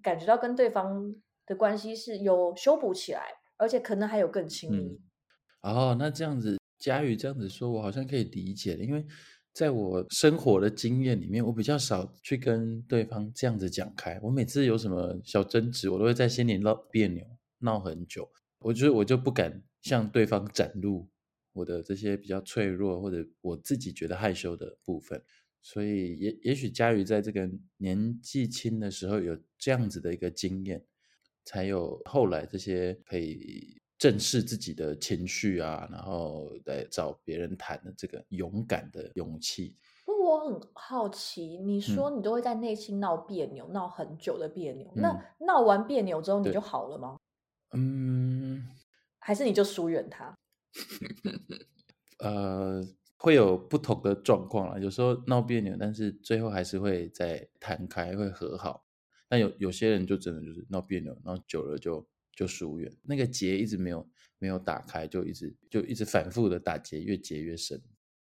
感觉到跟对方的关系是有修补起来，而且可能还有更亲密。嗯，哦，那这样子，佳宇这样子说，我好像可以理解，因为在我生活的经验里面，我比较少去跟对方这样子讲开。我每次有什么小争执，我都会在心里闹别扭，闹很久。我觉得我就不敢向对方展露我的这些比较脆弱或者我自己觉得害羞的部分。所以也也许佳宇在这个年纪轻的时候有这样子的一个经验，才有后来这些可以正视自己的情绪啊，然后来找别人谈的这个勇敢的勇气。不过我很好奇，你说你都会在内心闹别扭，闹很久的别扭，嗯那闹完别扭之后你就好了吗？嗯，还是你就疏远他？呃，会有不同的状况啦。有时候闹别扭，但是最后还是会再谈开，会和好。但有有些人就真的就是闹别扭，然后久了就就疏远，那个结一直没有没有打开，就一直就一直反复的打结，越结越深。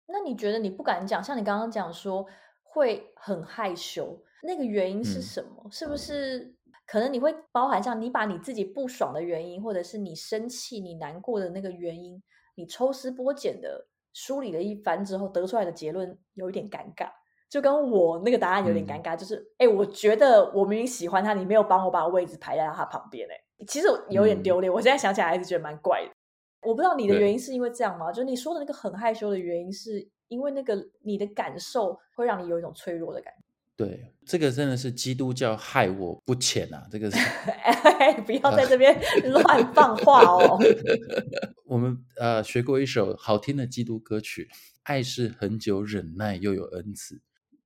那你觉得你不敢讲，像你刚刚讲说会很害羞，那个原因是嗯什么？是不是可能你会包含像你把你自己不爽的原因，或者是你生气、你难过的那个原因，你抽丝剥茧的梳理了一番之后得出来的结论有一点尴尬，就跟我那个答案有点尴嗯尬，就是哎、诶我觉得我明明喜欢他，你没有帮我把位置排在他旁边、哎，其实有点嗯丢脸，我现在想起来还是觉得蛮怪的。我不知道你的原因是因为这样吗？就你说的那个很害羞的原因，是因为那个你的感受会让你有一种脆弱的感觉。对，这个真的是基督教害我不浅啊！这个是哎，不要在这边乱放话哦。我们呃学过一首好听的基督歌曲，爱是很久忍耐又有恩慈，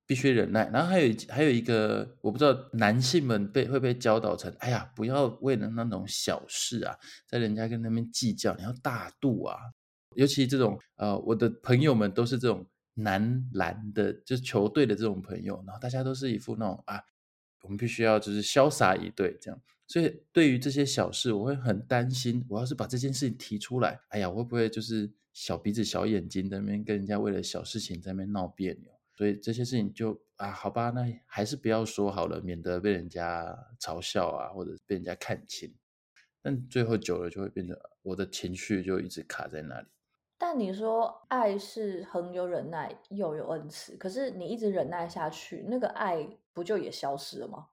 必须忍耐。然后还有还有一个，我不知道男性们被会被教导成，哎呀，不要为了那种小事啊，在人家跟那边计较，你要大度啊。尤其这种呃，我的朋友们都是这种男篮的，就是球队的这种朋友，然后大家都是一副那种啊，我们必须要就是潇洒以对这样。所以对于这些小事，我会很担心。我要是把这件事情提出来，哎呀，会不会就是小鼻子小眼睛在那边跟人家为了小事情在那边闹别扭？所以这些事情就啊，好吧，那还是不要说好了，免得被人家嘲笑啊，或者被人家看轻。但最后久了就会变成我的情绪就一直卡在那里。但你说爱是很有忍耐又有恩慈，可是你一直忍耐下去，那个爱不就也消失了吗？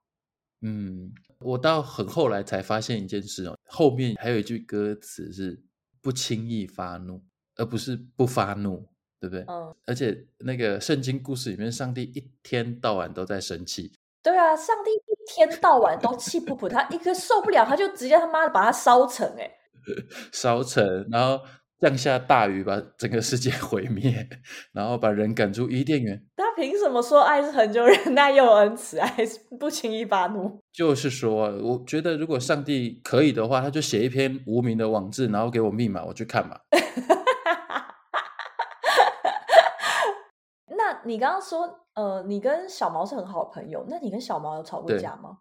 嗯，我到很后来才发现一件事哦，后面还有一句歌词是不轻易发怒，而不是不发怒，对不对？嗯，而且那个圣经故事里面，上帝一天到晚都在生气。对啊，上帝一天到晚都气不普，他一个受不了，他就直接他妈的把它烧成哎，烧成，然后。降下大雨，把整个世界 毁灭，然后把人赶出伊甸园。他凭什么说爱是恒久忍耐又恩慈，爱是不轻易发怒？就是说，我觉得如果上帝可以的话，他就写一篇无名的网志，然后给我密码，我去看嘛。那你刚刚说，呃，你跟小毛是很好的朋友，那你跟小毛有吵过架吗？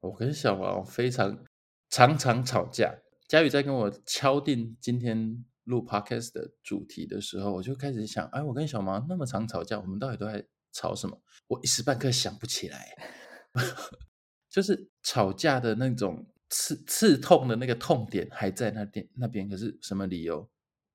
我跟小毛非常常常吵架。佳宇在跟我敲定今天。录 podcast 的主题的时候，我就开始想，哎，我跟小毛那么常吵架，我们到底都在吵什么？我一时半刻想不起来，就是吵架的那种刺刺痛的那个痛点还在那边那边，可是什么理由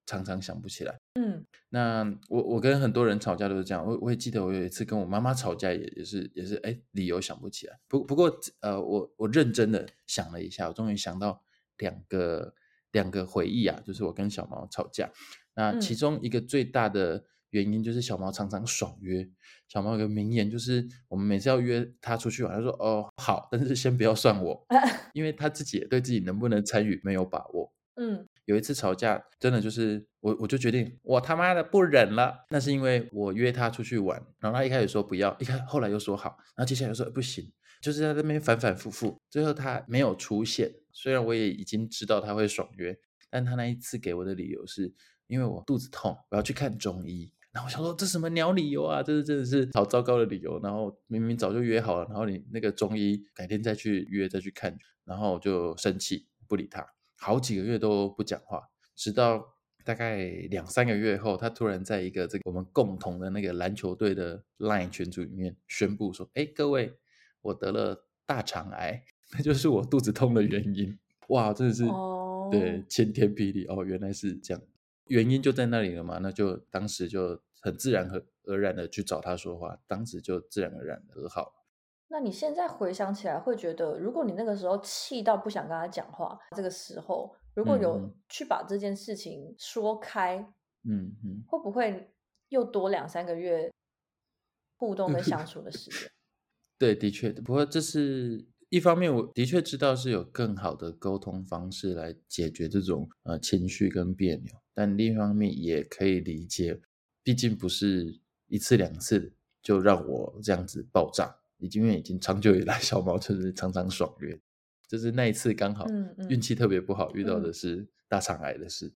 常常想不起来。嗯，那我我跟很多人吵架都是这样，我我也记得我有一次跟我妈妈吵架，也也是也是，哎，理由想不起来。不不过呃，我我认真的想了一下，我终于想到两个。两个回忆啊，就是我跟小毛吵架。那其中一个最大的原因就是小毛常常爽约。小毛有个名言，就是我们每次要约他出去玩，他说：“哦，好，但是先不要算我，因为他自己也对自己能不能参与没有把握。”嗯，有一次吵架，真的就是我我就决定我他妈的不忍了。那是因为我约他出去玩，然后他一开始说不要，一开后来又说好，然后接下来又说不行。就是在那边反反复复，最后他没有出现。虽然我也已经知道他会爽约，但他那一次给我的理由是因为我肚子痛，我要去看中医。然后我想说，这什么鸟理由啊？这是真的是好糟糕的理由。然后明明早就约好了，然后你那个中医改天再去约再去看，然后我就生气不理他，好几个月都不讲话，直到大概两三个月后，他突然在一个这个我们共同的那个篮球队的 Line 群组里面宣布说：“哎，各位。”我得了大肠癌，那就是我肚子痛的原因。哇，真的是对晴天霹雳哦！原来是这样，原因就在那里了嘛？那就当时就很自然和而然的去找他说话，当时就自然而然的和好。那你现在回想起来，会觉得如果你那个时候气到不想跟他讲话，这个时候如果有去把这件事情说开，嗯嗯，会不会又多两三个月互动跟相处的时间？对，的确，不过这是一方面，我的确知道是有更好的沟通方式来解决这种呃情绪跟别扭，但另一方面也可以理解，毕竟不是一次两次就让我这样子爆炸，已经因为已经长久以来 小毛就是常常爽约，就是那一次刚好运气特别不好，遇到的是大肠癌的事。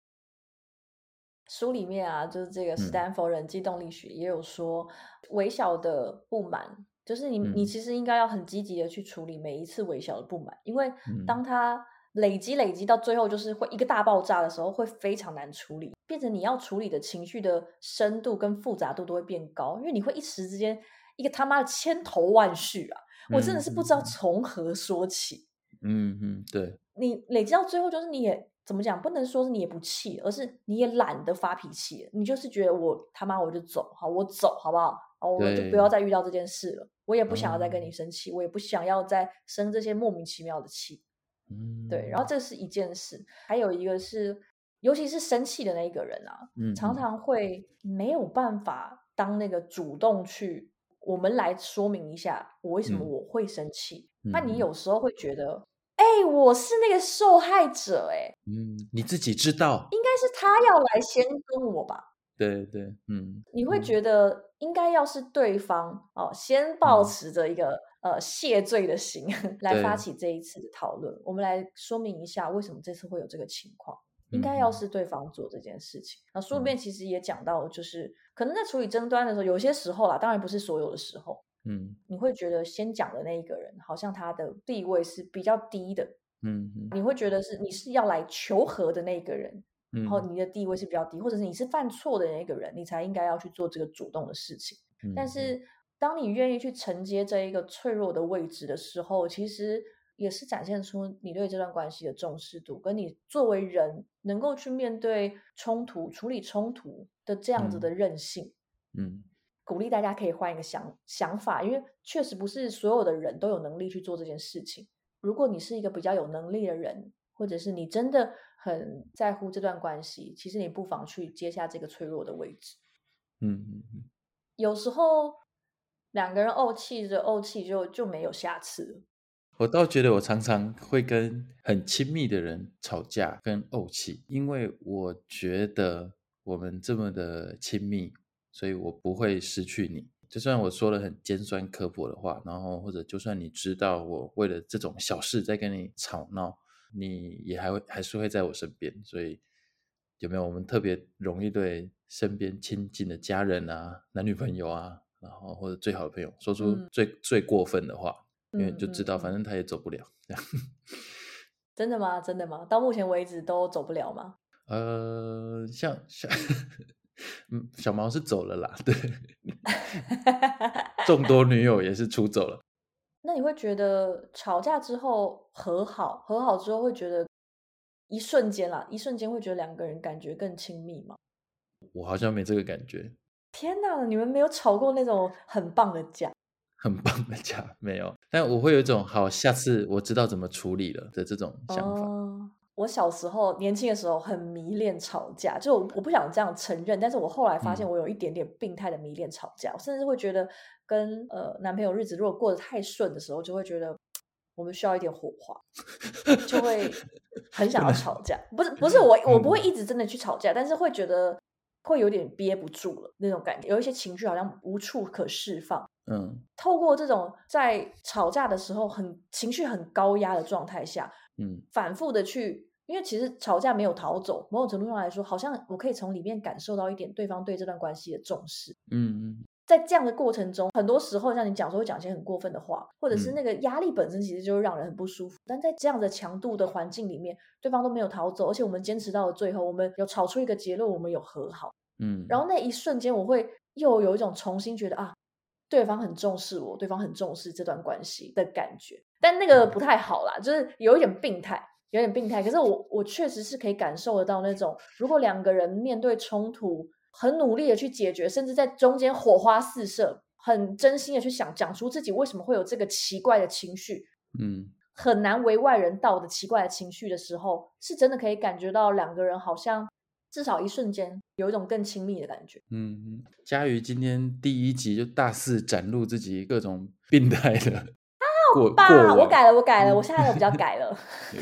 书里面啊，就是这个斯坦福人际动力学也有说，微小的不满。就是你，你其实应该要很积极的去处理每一次微小的不满，因为当它累积累积到最后，就是会一个大爆炸的时候，会非常难处理，变成你要处理的情绪的深度跟复杂度都会变高，因为你会一时之间一个他妈的千头万绪啊，我真的是不知道从何说起。嗯嗯，对，你累积到最后，就是你也怎么讲，不能说是你也不气，而是你也懒得发脾气，你就是觉得我他妈我就走，好，我走好不好？哦，我就不要再遇到这件事了。我也不想要再跟你生气，我也不想要再生这些莫名其妙的气。嗯，对。然后这是一件事，还有一个是，尤其是生气的那一个人啊，常常会没有办法当那个主动去，我们来说明一下我为什么我会生气。那你有时候会觉得，哎，我是那个受害者，哎，嗯，你自己知道，应该是他要来先跟我吧。对对，嗯，你会觉得应该要是对方哦，先保持着一个呃谢罪的心 来发起这一次的讨论。我们来说明一下为什么这次会有这个情况。应该要是对方做这件事情。那书里面其实也讲到，就是可能在处理争端的时候，有些时候啦，当然不是所有的时候，嗯。你会觉得先讲的那一个人好像他的地位是比较低的，嗯嗯你会觉得是你是要来求和的那一个人，嗯，然后你的地位是比较低，或者是你是犯错的那一个人，你才应该要去做这个主动的事情。嗯。但是当你愿意去承接这一个脆弱的位置的时候，其实也是展现出你对这段关系的重视度，跟你作为人能够去面对冲突、处理冲突的这样子的韧性。嗯鼓励大家可以换一个想想法，因为确实不是所有的人都有能力去做这件事情。如果你是一个比较有能力的人，或者是你真的很在乎这段关系，其实你不妨去接下这个脆弱的位置。嗯嗯嗯，有时候两个人怄气着怄气就就没有下次了。我倒觉得我常常会跟很亲密的人吵架跟怄气，因为我觉得我们这么的亲密，所以我不会失去你。就算我说了很尖酸刻薄的话，然后或者就算你知道我为了这种小事在跟你吵闹，你也还会还是会在我身边。所以有没有我们特别容易对身边亲近的家人啊、男女朋友啊，然后或者最好的朋友说出嗯最、最过分的话？因为嗯就知道，嗯反正他也走不了。这样，真的吗？真的吗？到目前为止都走不了吗？呃，像像，嗯，小毛是走了啦，对，众多女友也是出走了。那你会觉得吵架之后和好，和好之后会觉得一瞬间啦，一瞬间会觉得两个人感觉更亲密吗？我好像没这个感觉，天哪，你们没有吵过那种很棒的架？很棒的架没有，但我会有一种好，下次我知道怎么处理了的这种想法。哦，我小时候年轻的时候很迷恋吵架，就我我不想这样承认，但是我后来发现嗯我有一点点病态的迷恋吵架，我甚至会觉得跟呃男朋友日子如果过得太顺的时候，就会觉得我们需要一点火花，就会很 想要吵架。不是不是我我不会嗯一直真的去吵架，但是会觉得会有点憋不住了那种感觉，有一些情绪好像无处可释放。嗯透过这种在吵架的时候很情绪很高压的状态下，嗯反复的去，因为其实吵架没有逃走，某种程度上来说，好像我可以从里面感受到一点对方对这段关系的重视。嗯在这样的过程中，很多时候像你讲说会讲一些很过分的话，或者是嗯那个压力本身其实就会让人很不舒服。但在这样的强度的环境里面，对方都没有逃走，而且我们坚持到了最后，我们有吵出一个结论，我们有和好。嗯，然后那一瞬间，我会又有一种重新觉得啊，对方很重视我，对方很重视这段关系的感觉。但那个不太好啦，就是有一点病态，有点病态。可是我我确实是可以感受得到那种，如果两个人面对冲突，很努力的去解决，甚至在中间火花四射，很真心的去想讲出自己为什么会有这个奇怪的情绪，嗯很难为外人道的奇怪的情绪的时候，是真的可以感觉到两个人好像至少一瞬间有一种更亲密的感觉。嗯嗯，佳瑜今天第一集就大肆展露自己各种病态的爸，我，改了，我改了，嗯。我现在有比较改了。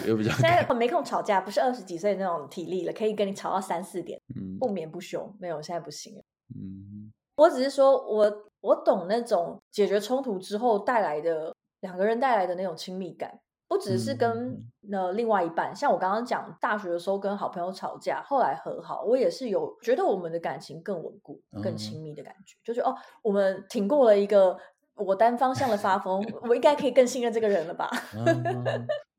有有比较现在改。很没空吵架，不是二十几岁那种体力了，可以跟你吵到三四点，嗯。不眠不休。没有，现在不行了。嗯。我只是说我我懂那种解决冲突之后带来的两个人带来的那种亲密感，不只是嗯跟嗯。呃另外一半，像我刚刚讲大学的时候跟好朋友吵架，后来和好，我也是有觉得我们的感情更稳固、更嗯。亲密的感觉，就是哦，我们挺过了一个我单方向的发疯，我应该可以更信任这个人了吧？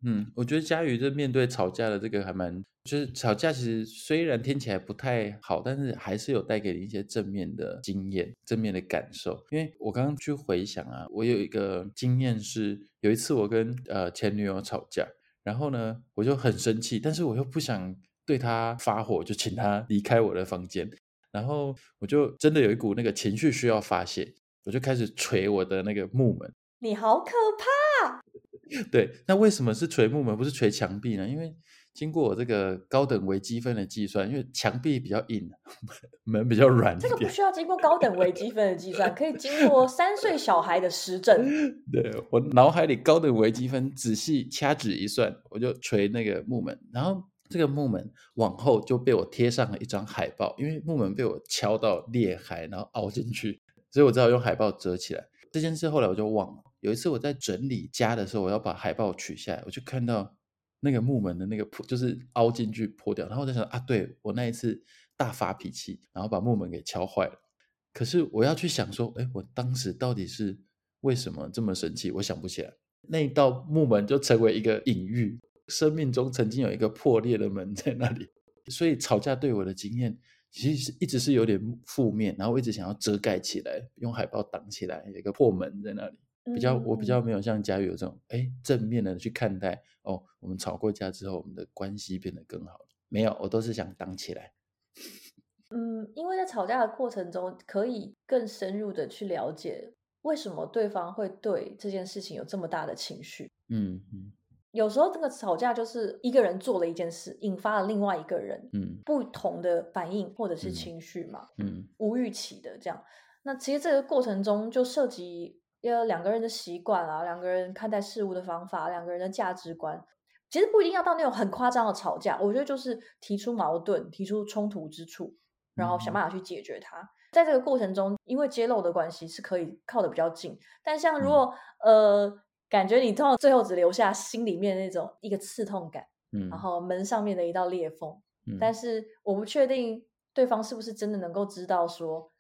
嗯，我觉得佳宇这面对吵架的这个还蛮，就是吵架其实虽然听起来不太好，但是还是有带给你一些正面的经验、正面的感受。因为我刚刚去回想啊，我有一个经验是，有一次我跟呃前女友吵架，然后呢我就很生气，但是我又不想对她发火，就请她离开我的房间，然后我就真的有一股那个情绪需要发泄，我就开始捶我的那个木门。你好可怕！对，那为什么是捶木门，不是捶墙壁呢？因为经过我这个高等微积分的计算，因为墙壁比较硬，门比较软一这个不。需要经过高等微积分的计算，可以经过三岁小孩的实证。对我脑海里高等微积分仔细掐指一算，我就捶那个木门，然后这个木门往后就被我贴上了一张海报，因为木门被我敲到裂开，然后凹进去，所以我只好用海报遮起来。这件事后来我就忘了。有一次我在整理家的时候，我要把海报取下来，我就看到那个木门的那个破，就是凹进去破掉。然后我在想啊，对我那一次大发脾气，然后把木门给敲坏了。可是我要去想说，哎，我当时到底是为什么这么生气？我想不起来。那一道木门就成为一个隐喻，生命中曾经有一个破裂的门在那里。所以吵架对我的经验，其实是一直是有点负面，然后我一直想要遮盖起来，用海报挡起来，有一个破门在那里。比较我比较没有像佳宇有这种哎正面的去看待哦，我们吵过架之后，我们的关系变得更好了。没有，我都是想挡起来。嗯，因为在吵架的过程中，可以更深入的去了解为什么对方会对这件事情有这么大的情绪。嗯嗯，有时候这个吵架就是一个人做了一件事，引发了另外一个人嗯不同的反应或者是情绪嘛，嗯无预期的这样。那其实这个过程中就涉及要两个人的习惯啊，两个人看待事物的方法，两个人的价值观。其实不一定要到那种很夸张的吵架，我觉得就是提出矛盾，提出冲突之处，然后想办法去解决它。在这个过程中，因为揭露的关系是可以靠得比较近，但像如果、呃，感觉你通常最后只留下心里面那种一个刺痛感，嗯，然后门上面的一道裂缝，嗯但是我不确定对方是不是真的能够知道说，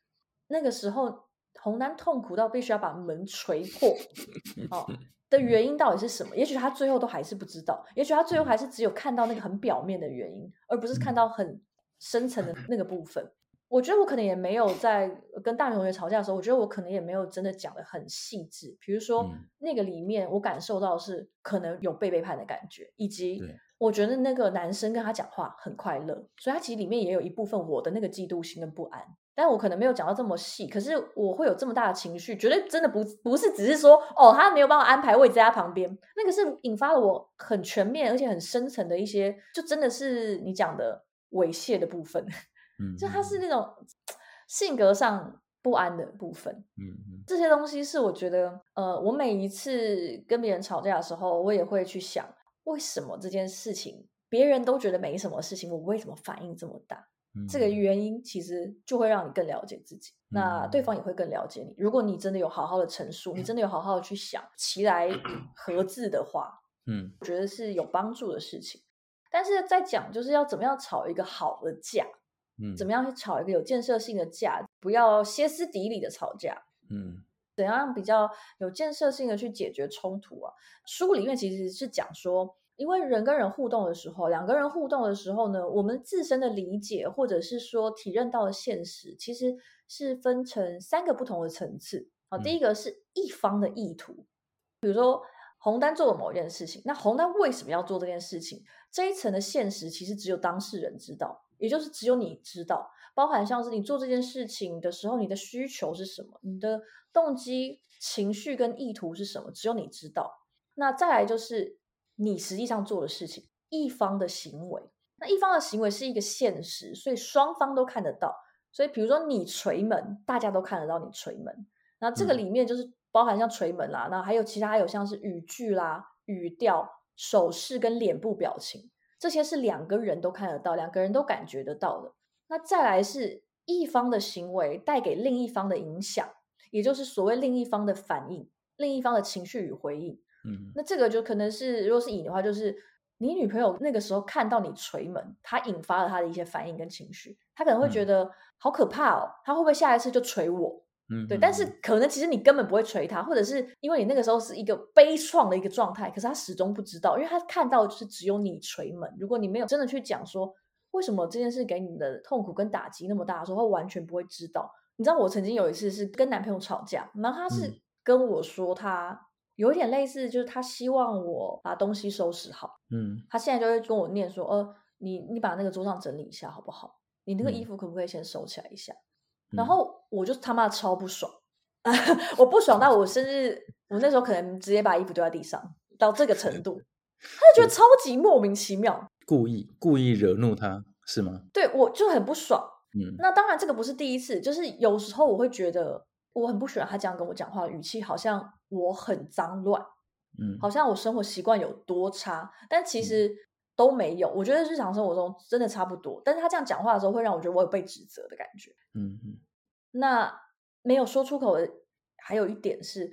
那个时候红男痛苦到必须要把门锤破，哦的原因到底是什么？也许他最后都还是不知道，也许他最后还是只有看到那个很表面的原因，而不是看到很深层的那个部分。我觉得我可能也没有在跟大学同学吵架的时候，我觉得我可能也没有真的讲的很细致。比如说、嗯那个里面，我感受到的是可能有被背叛的感觉，以及我觉得那个男生跟他讲话很快乐，所以他其实里面也有一部分我的那个嫉妒心跟不安。但我可能没有讲到这么细，可是我会有这么大的情绪，绝对真的不不是只是说哦，他没有帮我安排位置在他旁边，那个是引发了我很全面而且很深层的一些，就真的是你讲的猥亵的部分，嗯，就他是那种性格上不安的部分。嗯嗯这些东西是我觉得，呃，我每一次跟别人吵架的时候，我也会去想，为什么这件事情别人都觉得没什么事情，我为什么反应这么大？嗯，这个原因其实就会让你更了解自己，那对嗯方也会更了解你。如果你真的有好好的陈述，你真的有好好的去想，其来合字的话，嗯我觉得是有帮助的事情。但是在讲就是要怎么样吵一个好的架，嗯怎么样去吵一个有建设性的架，不要歇斯底里的吵架。嗯怎样比较有建设性的去解决冲突啊？书里面其实是讲说，因为人跟人互动的时候，两个人互动的时候呢，我们自身的理解或者是说体认到的现实，其实是分成三个不同的层次。好，第嗯一个是一方的意图，比如说红丹做了某一件事情，那红丹为什么要做这件事情？这一层的现实其实只有当事人知道，也就是只有你知道。包含像是你做这件事情的时候，你的需求是什么，你的动机、情绪跟意图是什么，只有你知道。那再来就是你实际上做的事情，一方的行为。那一方的行为是一个现实，所以双方都看得到。所以比如说你捶门，大家都看得到你捶门。那这个嗯里面就是包含像捶门啦，那还有其他还有像是语句啦、语调、手势跟脸部表情，这些是两个人都看得到，两个人都感觉得到的。那再来是一方的行为带给另一方的影响，也就是所谓另一方的反应、另一方的情绪与回应。嗯那这个就可能是，如果是你的话，就是你女朋友那个时候看到你捶门，她引发了她的一些反应跟情绪，她可能会觉嗯得好可怕哦，她会不会下一次就捶我？嗯，对，但是可能其实你根本不会捶他，或者是因为你那个时候是一个悲怆的一个状态，可是他始终不知道，因为他看到就是只有你捶门。如果你没有真的去讲说为什么这件事给你的痛苦跟打击那么大的时候，他完全不会知道。你知道我曾经有一次是跟男朋友吵架，然后他是嗯跟我说他有一点类似，就是他希望我把东西收拾好。嗯他现在就会跟我念说：“呃，你你把那个桌上整理一下好不好？你那个衣嗯服可不可以先收起来一下？”嗯然后我就他妈超不爽，我不爽到我甚至我那时候可能直接把衣服丢在地上，到这个程度，他就觉得超级莫名其妙。故意故意惹怒他是吗？对我就很不爽。嗯那当然这个不是第一次，就是有时候我会觉得我很不喜欢他这样跟我讲话的语气，好像我很脏乱。嗯，好像我生活习惯有多差，但其实都没有。我觉得日常生活中真的差不多，但是他这样讲话的时候，会让我觉得我有被指责的感觉。嗯嗯那没有说出口的，还有一点是，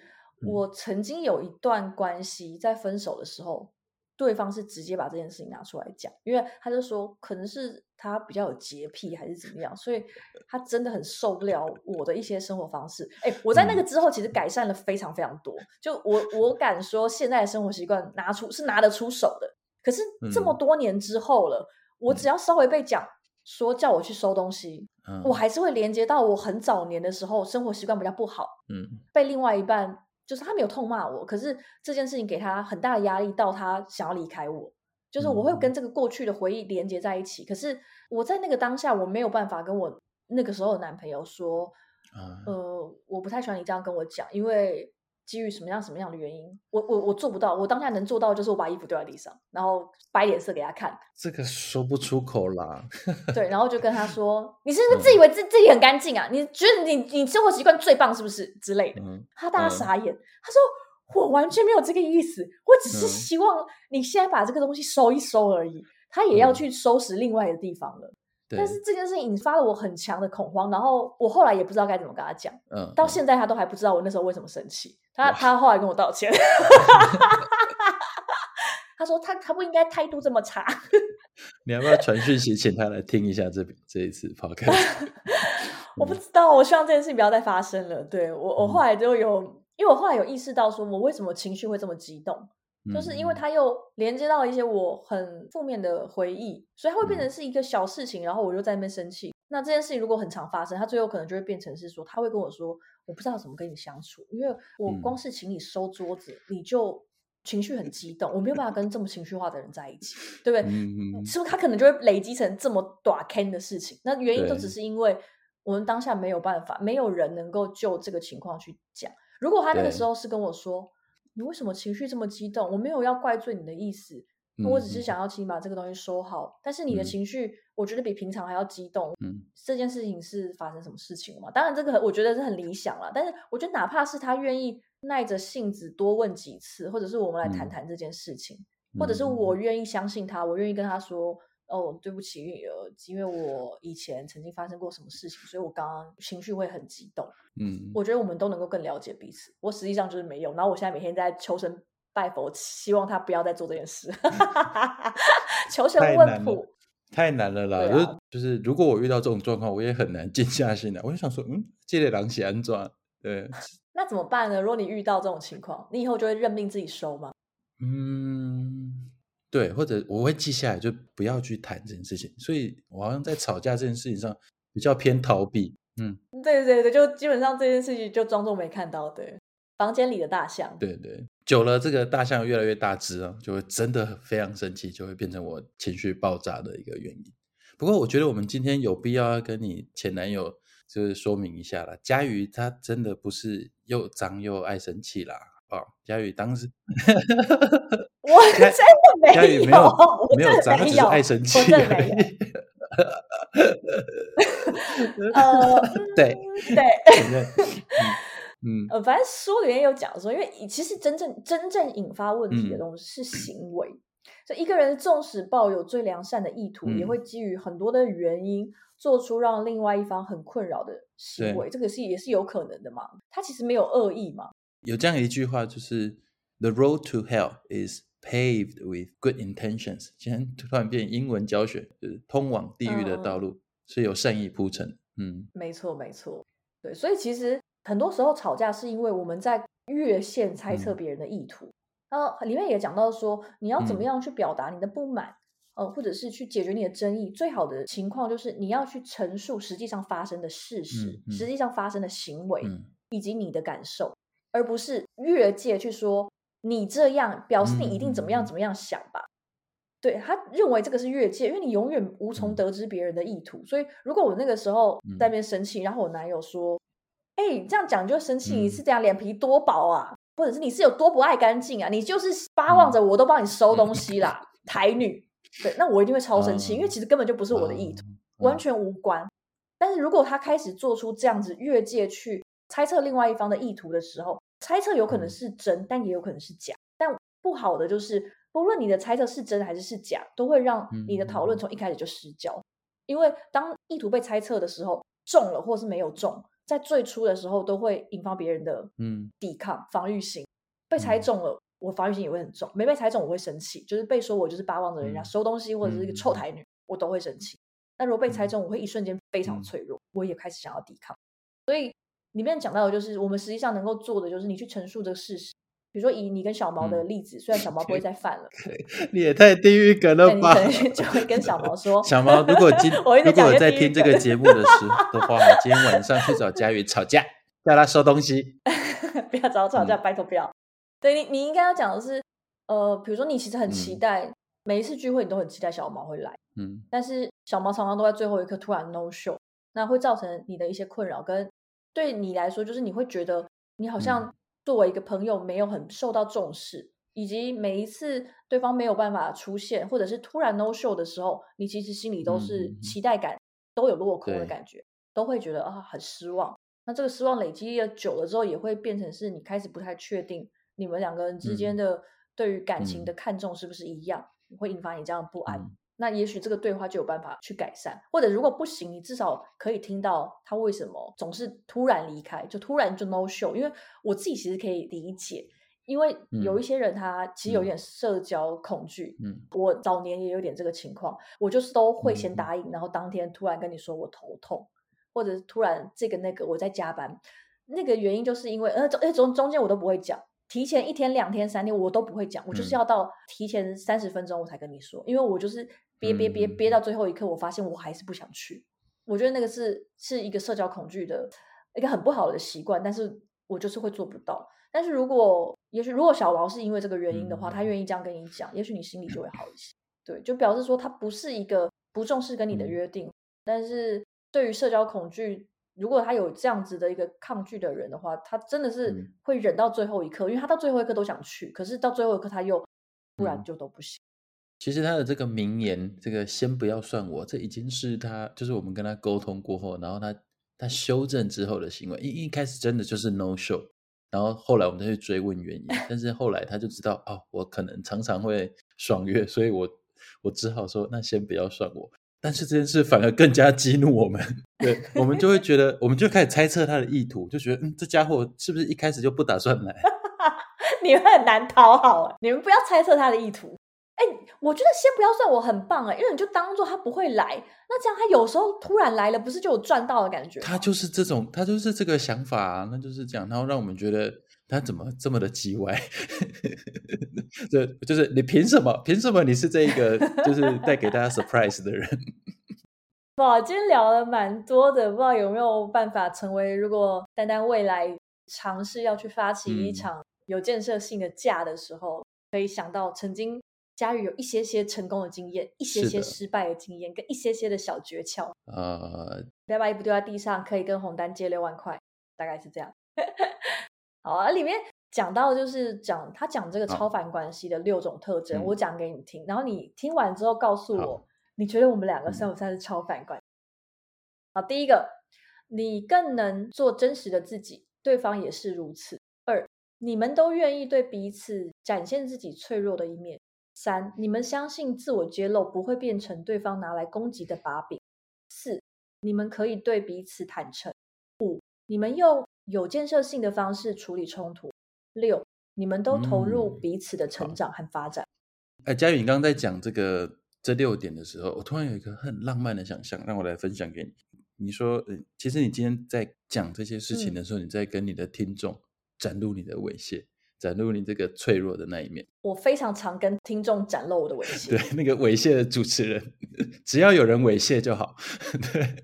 嗯。我曾经有一段关系，在分手的时候，对方是直接把这件事情拿出来讲，因为他就说可能是他比较有洁癖还是怎么样，所以他真的很受不了我的一些生活方式。哎，我在那个之后其实改善了非常非常多，就我我敢说现在的生活习惯拿出是拿得出手的。可是这么多年之后了，我只要稍微被讲说叫我去收东西，我还是会连接到我很早年的时候生活习惯比较不好，嗯，被另外一半。就是他没有痛骂我，可是这件事情给他很大的压力，到他想要离开我。就是我会跟这个过去的回忆连接在一起，可是我在那个当下，我没有办法跟我那个时候的男朋友说，呃，我不太喜欢你这样跟我讲，因为。基于什么样什么样的原因，我我我做不到。我当下能做到就是我把衣服丢在地上，然后摆脸色给他看。这个说不出口啦。对，然后就跟他说：“你是不是自以为自自己很干净啊？你觉得你你生活习惯最棒是不是之类的？”他大家傻眼。他说：“我完全没有这个意思，我只是希望你现在把这个东西收一收而已。”他也要去收拾另外的地方了。但是这件事情引发了我很强的恐慌，然后我后来也不知道该怎么跟他讲。嗯，到现在他都还不知道我那时候为什么生气。他他后来跟我道歉，他说他他不应该态度这么差。你要不要传讯息请他来听一下这这一次 podcast？我不知道，我希望这件事情不要再发生了。对我我后来就有，因为我后来有意识到说我为什么情绪会这么激动。就是因为他又连接到一些我很负面的回忆，所以它会变成是一个小事情，然后我就在那边生气。那这件事情如果很常发生，他最后可能就会变成是说，他会跟我说，我不知道怎么跟你相处，因为我光是请你收桌子，你就情绪很激动，我没有办法跟这么情绪化的人在一起，对不对？是不是他可能就会累积成这么短 can 的事情？那原因都只是因为我们当下没有办法，没有人能够就这个情况去讲。如果他那个时候是跟我说。你为什么情绪这么激动？我没有要怪罪你的意思，我只是想要请你把这个东西收好。但是你的情绪，我觉得比平常还要激动。嗯，这件事情是发生什么事情了吗？当然，这个我觉得是很理想了。但是，我觉得哪怕是他愿意耐着性子多问几次，或者是我们来谈谈这件事情，或者是我愿意相信他，我愿意跟他说。哦，对不起，呃，因为我以前曾经发生过什么事情，所以我刚刚情绪会很激动。嗯，我觉得我们都能够更了解彼此。我实际上就是没有，然后我现在每天在求神拜佛，希望他不要再做这件事。求神问卜，太难了啦！就是就是，如果我遇到这种状况，我也很难静下心来。我就想说，嗯，这类狼血安装，对。那怎么办呢？如果你遇到这种情况，你以后就会认命自己收吗？嗯。对，或者我会记下来，就不要去谈这件事情。所以我好像在吵架这件事情上比较偏逃避。嗯，对对对，就基本上这件事情就装作没看到。对，房间里的大象。对对，久了这个大象越来越大只啊，就会真的非常生气，就会变成我情绪爆炸的一个原因。不过我觉得我们今天有必要要跟你前男友就是说明一下啦，佳瑜他真的不是又脏又爱生气啦。哦，佳宇当时，我真的没有，没有，没有，爱生气而已。呃，对对，嗯，呃，反正书里面有讲说，因为其实真正真正引发问题的东西是行为，所以一个人纵使抱有最良善的意图，也会基于很多的原因做出让另外一方很困扰的行为，这个是也是有可能的嘛？他其实没有恶意嘛？有这样一句话，就是 "The road to hell is paved with good intentions"。今天突然变英文教学，就是通往地狱的道路是有善意铺成。嗯，没错，没错。对，所以其实很多时候吵架是因为我们在越线猜测别人的意图。那里面也讲到说，你要怎么样去表达你的不满，呃，或者是去解决你的争议，最好的情况就是你要去陈述实际上发生的事实，实际上发生的行为，以及你的感受。而不是越界去说你这样表示你一定怎么样怎么样想吧？对他认为这个是越界，因为你永远无从得知别人的意图。所以如果我那个时候在那边生气，然后我男友说：“哎，这样讲就生气，你是这样脸皮多薄啊？或者是你是有多不爱干净啊？你就是巴望着我都帮你收东西啦，台女。”对，那我一定会超生气，因为其实根本就不是我的意图，完全无关。但是如果他开始做出这样子越界去猜测另外一方的意图的时候，猜测有可能是真，但也有可能是假。但不好的就是，不论你的猜测是真还是是假，都会让你的讨论从一开始就失焦。因为当意图被猜测的时候，中了或是没有中，在最初的时候都会引发别人的嗯抵抗、防御心。被猜中了，我防御心也会很重。没被猜中我会生气，就是被说我就是巴望着人家嗯收东西或者是一个臭嗯台女，我都会生气。那如果被猜嗯中，我会一瞬间非常嗯脆弱，我也开始想要抵抗。所以里面讲到的就是，我们实际上能够做的就是你去陈述这个事实。比如说以你跟小毛的嗯例子，虽然小毛不会再犯了，你也太地狱梗了吧你可！能就会跟小毛说，小毛，如果今 我如果我在听这个节目的时的话，今天晚上去找佳宇吵架，叫他收东西。不要找我吵架，嗯拜托不要。对你，你应该要讲的是，呃，比如说你其实很期嗯待、每一次聚会，你都很期待小毛会来，嗯但是小毛常常都在最后一刻突然 no show，那会造成你的一些困扰，跟对你来说，就是你会觉得你好像嗯作为一个朋友没有很受到重视，以及每一次对方没有办法出现，或者是突然 no show 的时候，你其实心里都嗯是期。待感都有落空的感觉，都会觉得啊很失望。那这个失望累积了久了之后，也会变成是你开始不太确定你们两个人之间嗯。的对于感情嗯。的看重是不是一样，会引发你这样的不安。嗯那也许这个对话就有办法去改善，或者如果不行，你至少可以听到他为什么总是突然离开，就突然就 no show。因为我自己其实可以理解，因为有一嗯些人他其实有嗯点社交恐惧，嗯我早年也有点这个情况，我就是都会先嗯答应，然后当天突然跟你说我头痛，或者是突然这个那个我在加班，那个原因就是因为呃中呃中中间我都不会讲，提前一天两天三天我都不会讲，我就是嗯。要到提前三十分钟我才跟你说，因为我就是憋憋憋嗯憋到最后一刻，我发现我还是不想去，我觉得那个是是一个社交恐惧的一个很不好的习惯，但是我就是会做不到。但是如果也许如果小王是因为这个原因的话，他嗯愿意这样跟你讲，也许你心里就会好一些。对，就表示说他不是一个不重视跟你的嗯约定，但是对于社交恐惧，如果他有这样子的一个抗拒的人的话，他真的是嗯会忍到最后一刻，因为他到最后一刻都想去，可是到最后一刻他又不然嗯就都不行。其实他的这个名言，这个先不要算我，这已经是他就是我们跟他沟通过后，然后他他修正之后的行为。一一开始真的就是 no show，然后后来我们再去追问原因，但是后来他就知道哦，我可能常常会爽约，所以我我只好说那先不要算我。但是这件事反而更加激怒我们，对我们就会觉得，我们就开始猜测他的意图，就觉得嗯，这家伙是不是一开始就不打算来？你们很难讨好、你们不要猜测他的意图。哎、我觉得先不要算我很棒哎、因为你就当做他不会来，那这样他有时候突然来了，不是就有赚到的感觉？他就是这种，他就是这个想法、啊，那就是这样，然后让我们觉得他怎么这么的叽歪？就就是你凭什么？凭什么你是这一个就是带给大家 surprise 的人？哇，今天聊了蛮多的，不知道有没有办法成为，如果丹丹未来尝试要去发起一嗯场有建设性的架的时候，可以想到曾经佳宇有一些些成功的经验，一些些失败的经验，跟一些些的小诀窍。呃，不要把衣服丢在地上，可以跟红丹借六万块，大概是这样。好啊，里面讲到就是讲他讲这个超凡关系的六种特征，嗯我讲给你听，然后你听完之后告诉我，你觉得我们两个嗯算不算是超凡关系？好，第一个，你更能做真实的自己，对方也是如此。二，你们都愿意对彼此展现自己脆弱的一面。三，你们相信自我揭露不会变成对方拿来攻击的把柄。四，你们可以对彼此坦诚。五，你们用有建设性的方式处理冲突。六，你们都投入嗯彼此的成好长和发展。哎，佳宇，你刚刚在讲这个这六点的时候，我突然有一个很浪漫的想象，让我来分享给你。你说，呃其实你今天在讲这些事情嗯的时候，你在跟你的听众展露你的猥亵，展露你这个脆弱的那一面。我非常常跟听众展露我的猥 亵。对，那个猥亵的主持人，只要有人猥亵就好。对，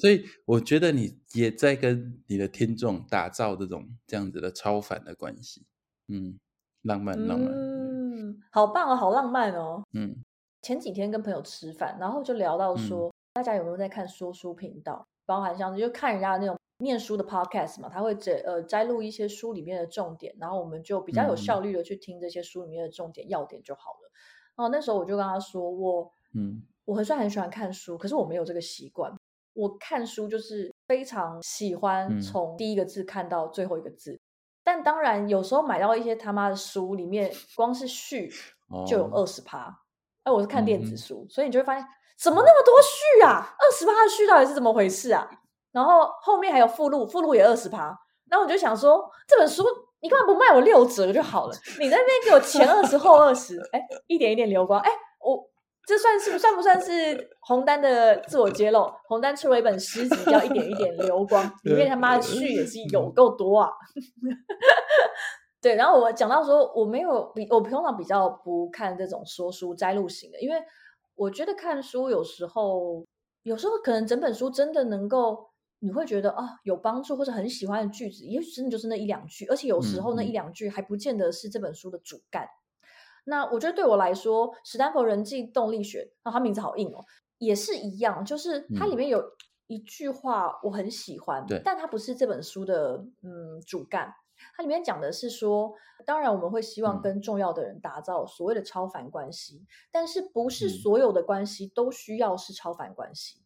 所以我觉得你也在跟你的听众打造这种这样子的超凡的关系。嗯，浪漫，浪漫。嗯，好棒哦，好浪漫哦。嗯前几天跟朋友吃饭，然后就聊到说，大家有没有在看说书频道？包含像是就看人家的那种念书的 podcast 嘛，他会摘呃摘录一些书里面的重点，然后我们就比较有嗯效率的去听这些书里面的重点要点就好了。然后那时候我就跟他说，我嗯我很算很喜欢看书，可是我没有这个习惯。我看书就是非常喜欢嗯从第一个字看到最后一个字，但当然有时候买到一些他妈的书，里面光是序就有哦二十趴。哎，我是看电子书，所以你就会发现怎么那么多序啊？二十趴的序到底是怎么回事啊？然后后面还有附录，附录也二十趴。然后我就想说，这本书你干嘛不卖我六折就好了？你在那边给我前二十后二十，哎，一点一点流光，哎，我这算是算不算是红丹的自我揭露？红丹出了一本诗集叫《一点一点流光》，里面他妈的序也是有够多啊！对，然后我讲到说，我没有比我平常比较不看这种说书摘录型的，因为我觉得看书有时候，有时候可能整本书真的能够。你会觉得啊有帮助或者很喜欢的句子，也许真的就是那一两句，而且有时候那一两句还不见得是这本书的主干。那我觉得对我来说，史丹佛人际动力学啊，它名字好硬哦，也是一样，就是它里面有一句话我很喜欢，但它不是这本书的嗯主干。它里面讲的是说，当然我们会希望跟重要的人打造所谓的超凡关系，但是不是所有的关系都需要是超凡关系，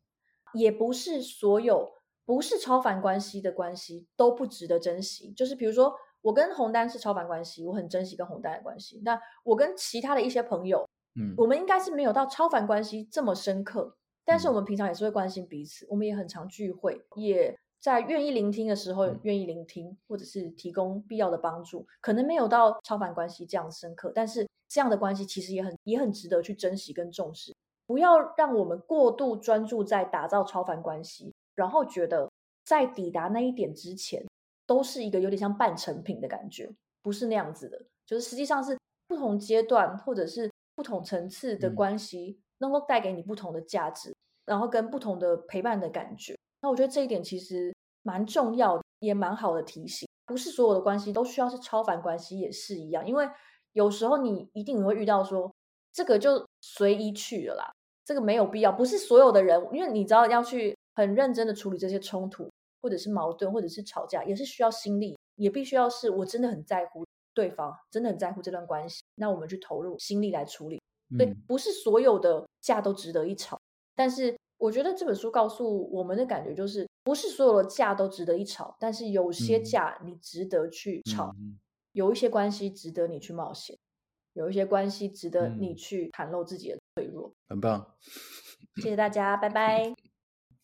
也不是所有。不是超凡关系的关系都不值得珍惜。就是比如说，我跟红丹是超凡关系，我很珍惜跟红丹的关系。那我跟其他的一些朋友，嗯，我们应该是没有到超凡关系这么深刻。但是我们平常也是会关心彼此，我们也很常聚会，也在愿意聆听的时候愿意聆听，或者是提供必要的帮助。可能没有到超凡关系这样深刻，但是这样的关系其实也很也很值得去珍惜跟重视。不要让我们过度专注在打造超凡关系。然后觉得在抵达那一点之前，都是一个有点像半成品的感觉，不是那样子的。就是实际上是不同阶段或者是不同层次的关系，能够带给你不同的价值，然后跟不同的陪伴的感觉。那我觉得这一点其实蛮重要的，也蛮好的提醒。不是所有的关系都需要是超凡关系，也是一样。因为有时候你一定会遇到说，这个就随意去了啦，这个没有必要。不是所有的人，因为你知道要去。很认真的处理这些冲突，或者是矛盾，或者是吵架，也是需要心力，也必须要是我真的很在乎对方，真的很在乎这段关系，那我们去投入心力来处理。对，不是所有的架都值得一吵，但是我觉得这本书告诉我们的感觉就是，不是所有的架都值得一吵，但是有些架你值得去吵，有一些关系值得你去冒险，有一些关系值得你去袒露自己的脆弱。很棒，谢谢大家，拜拜。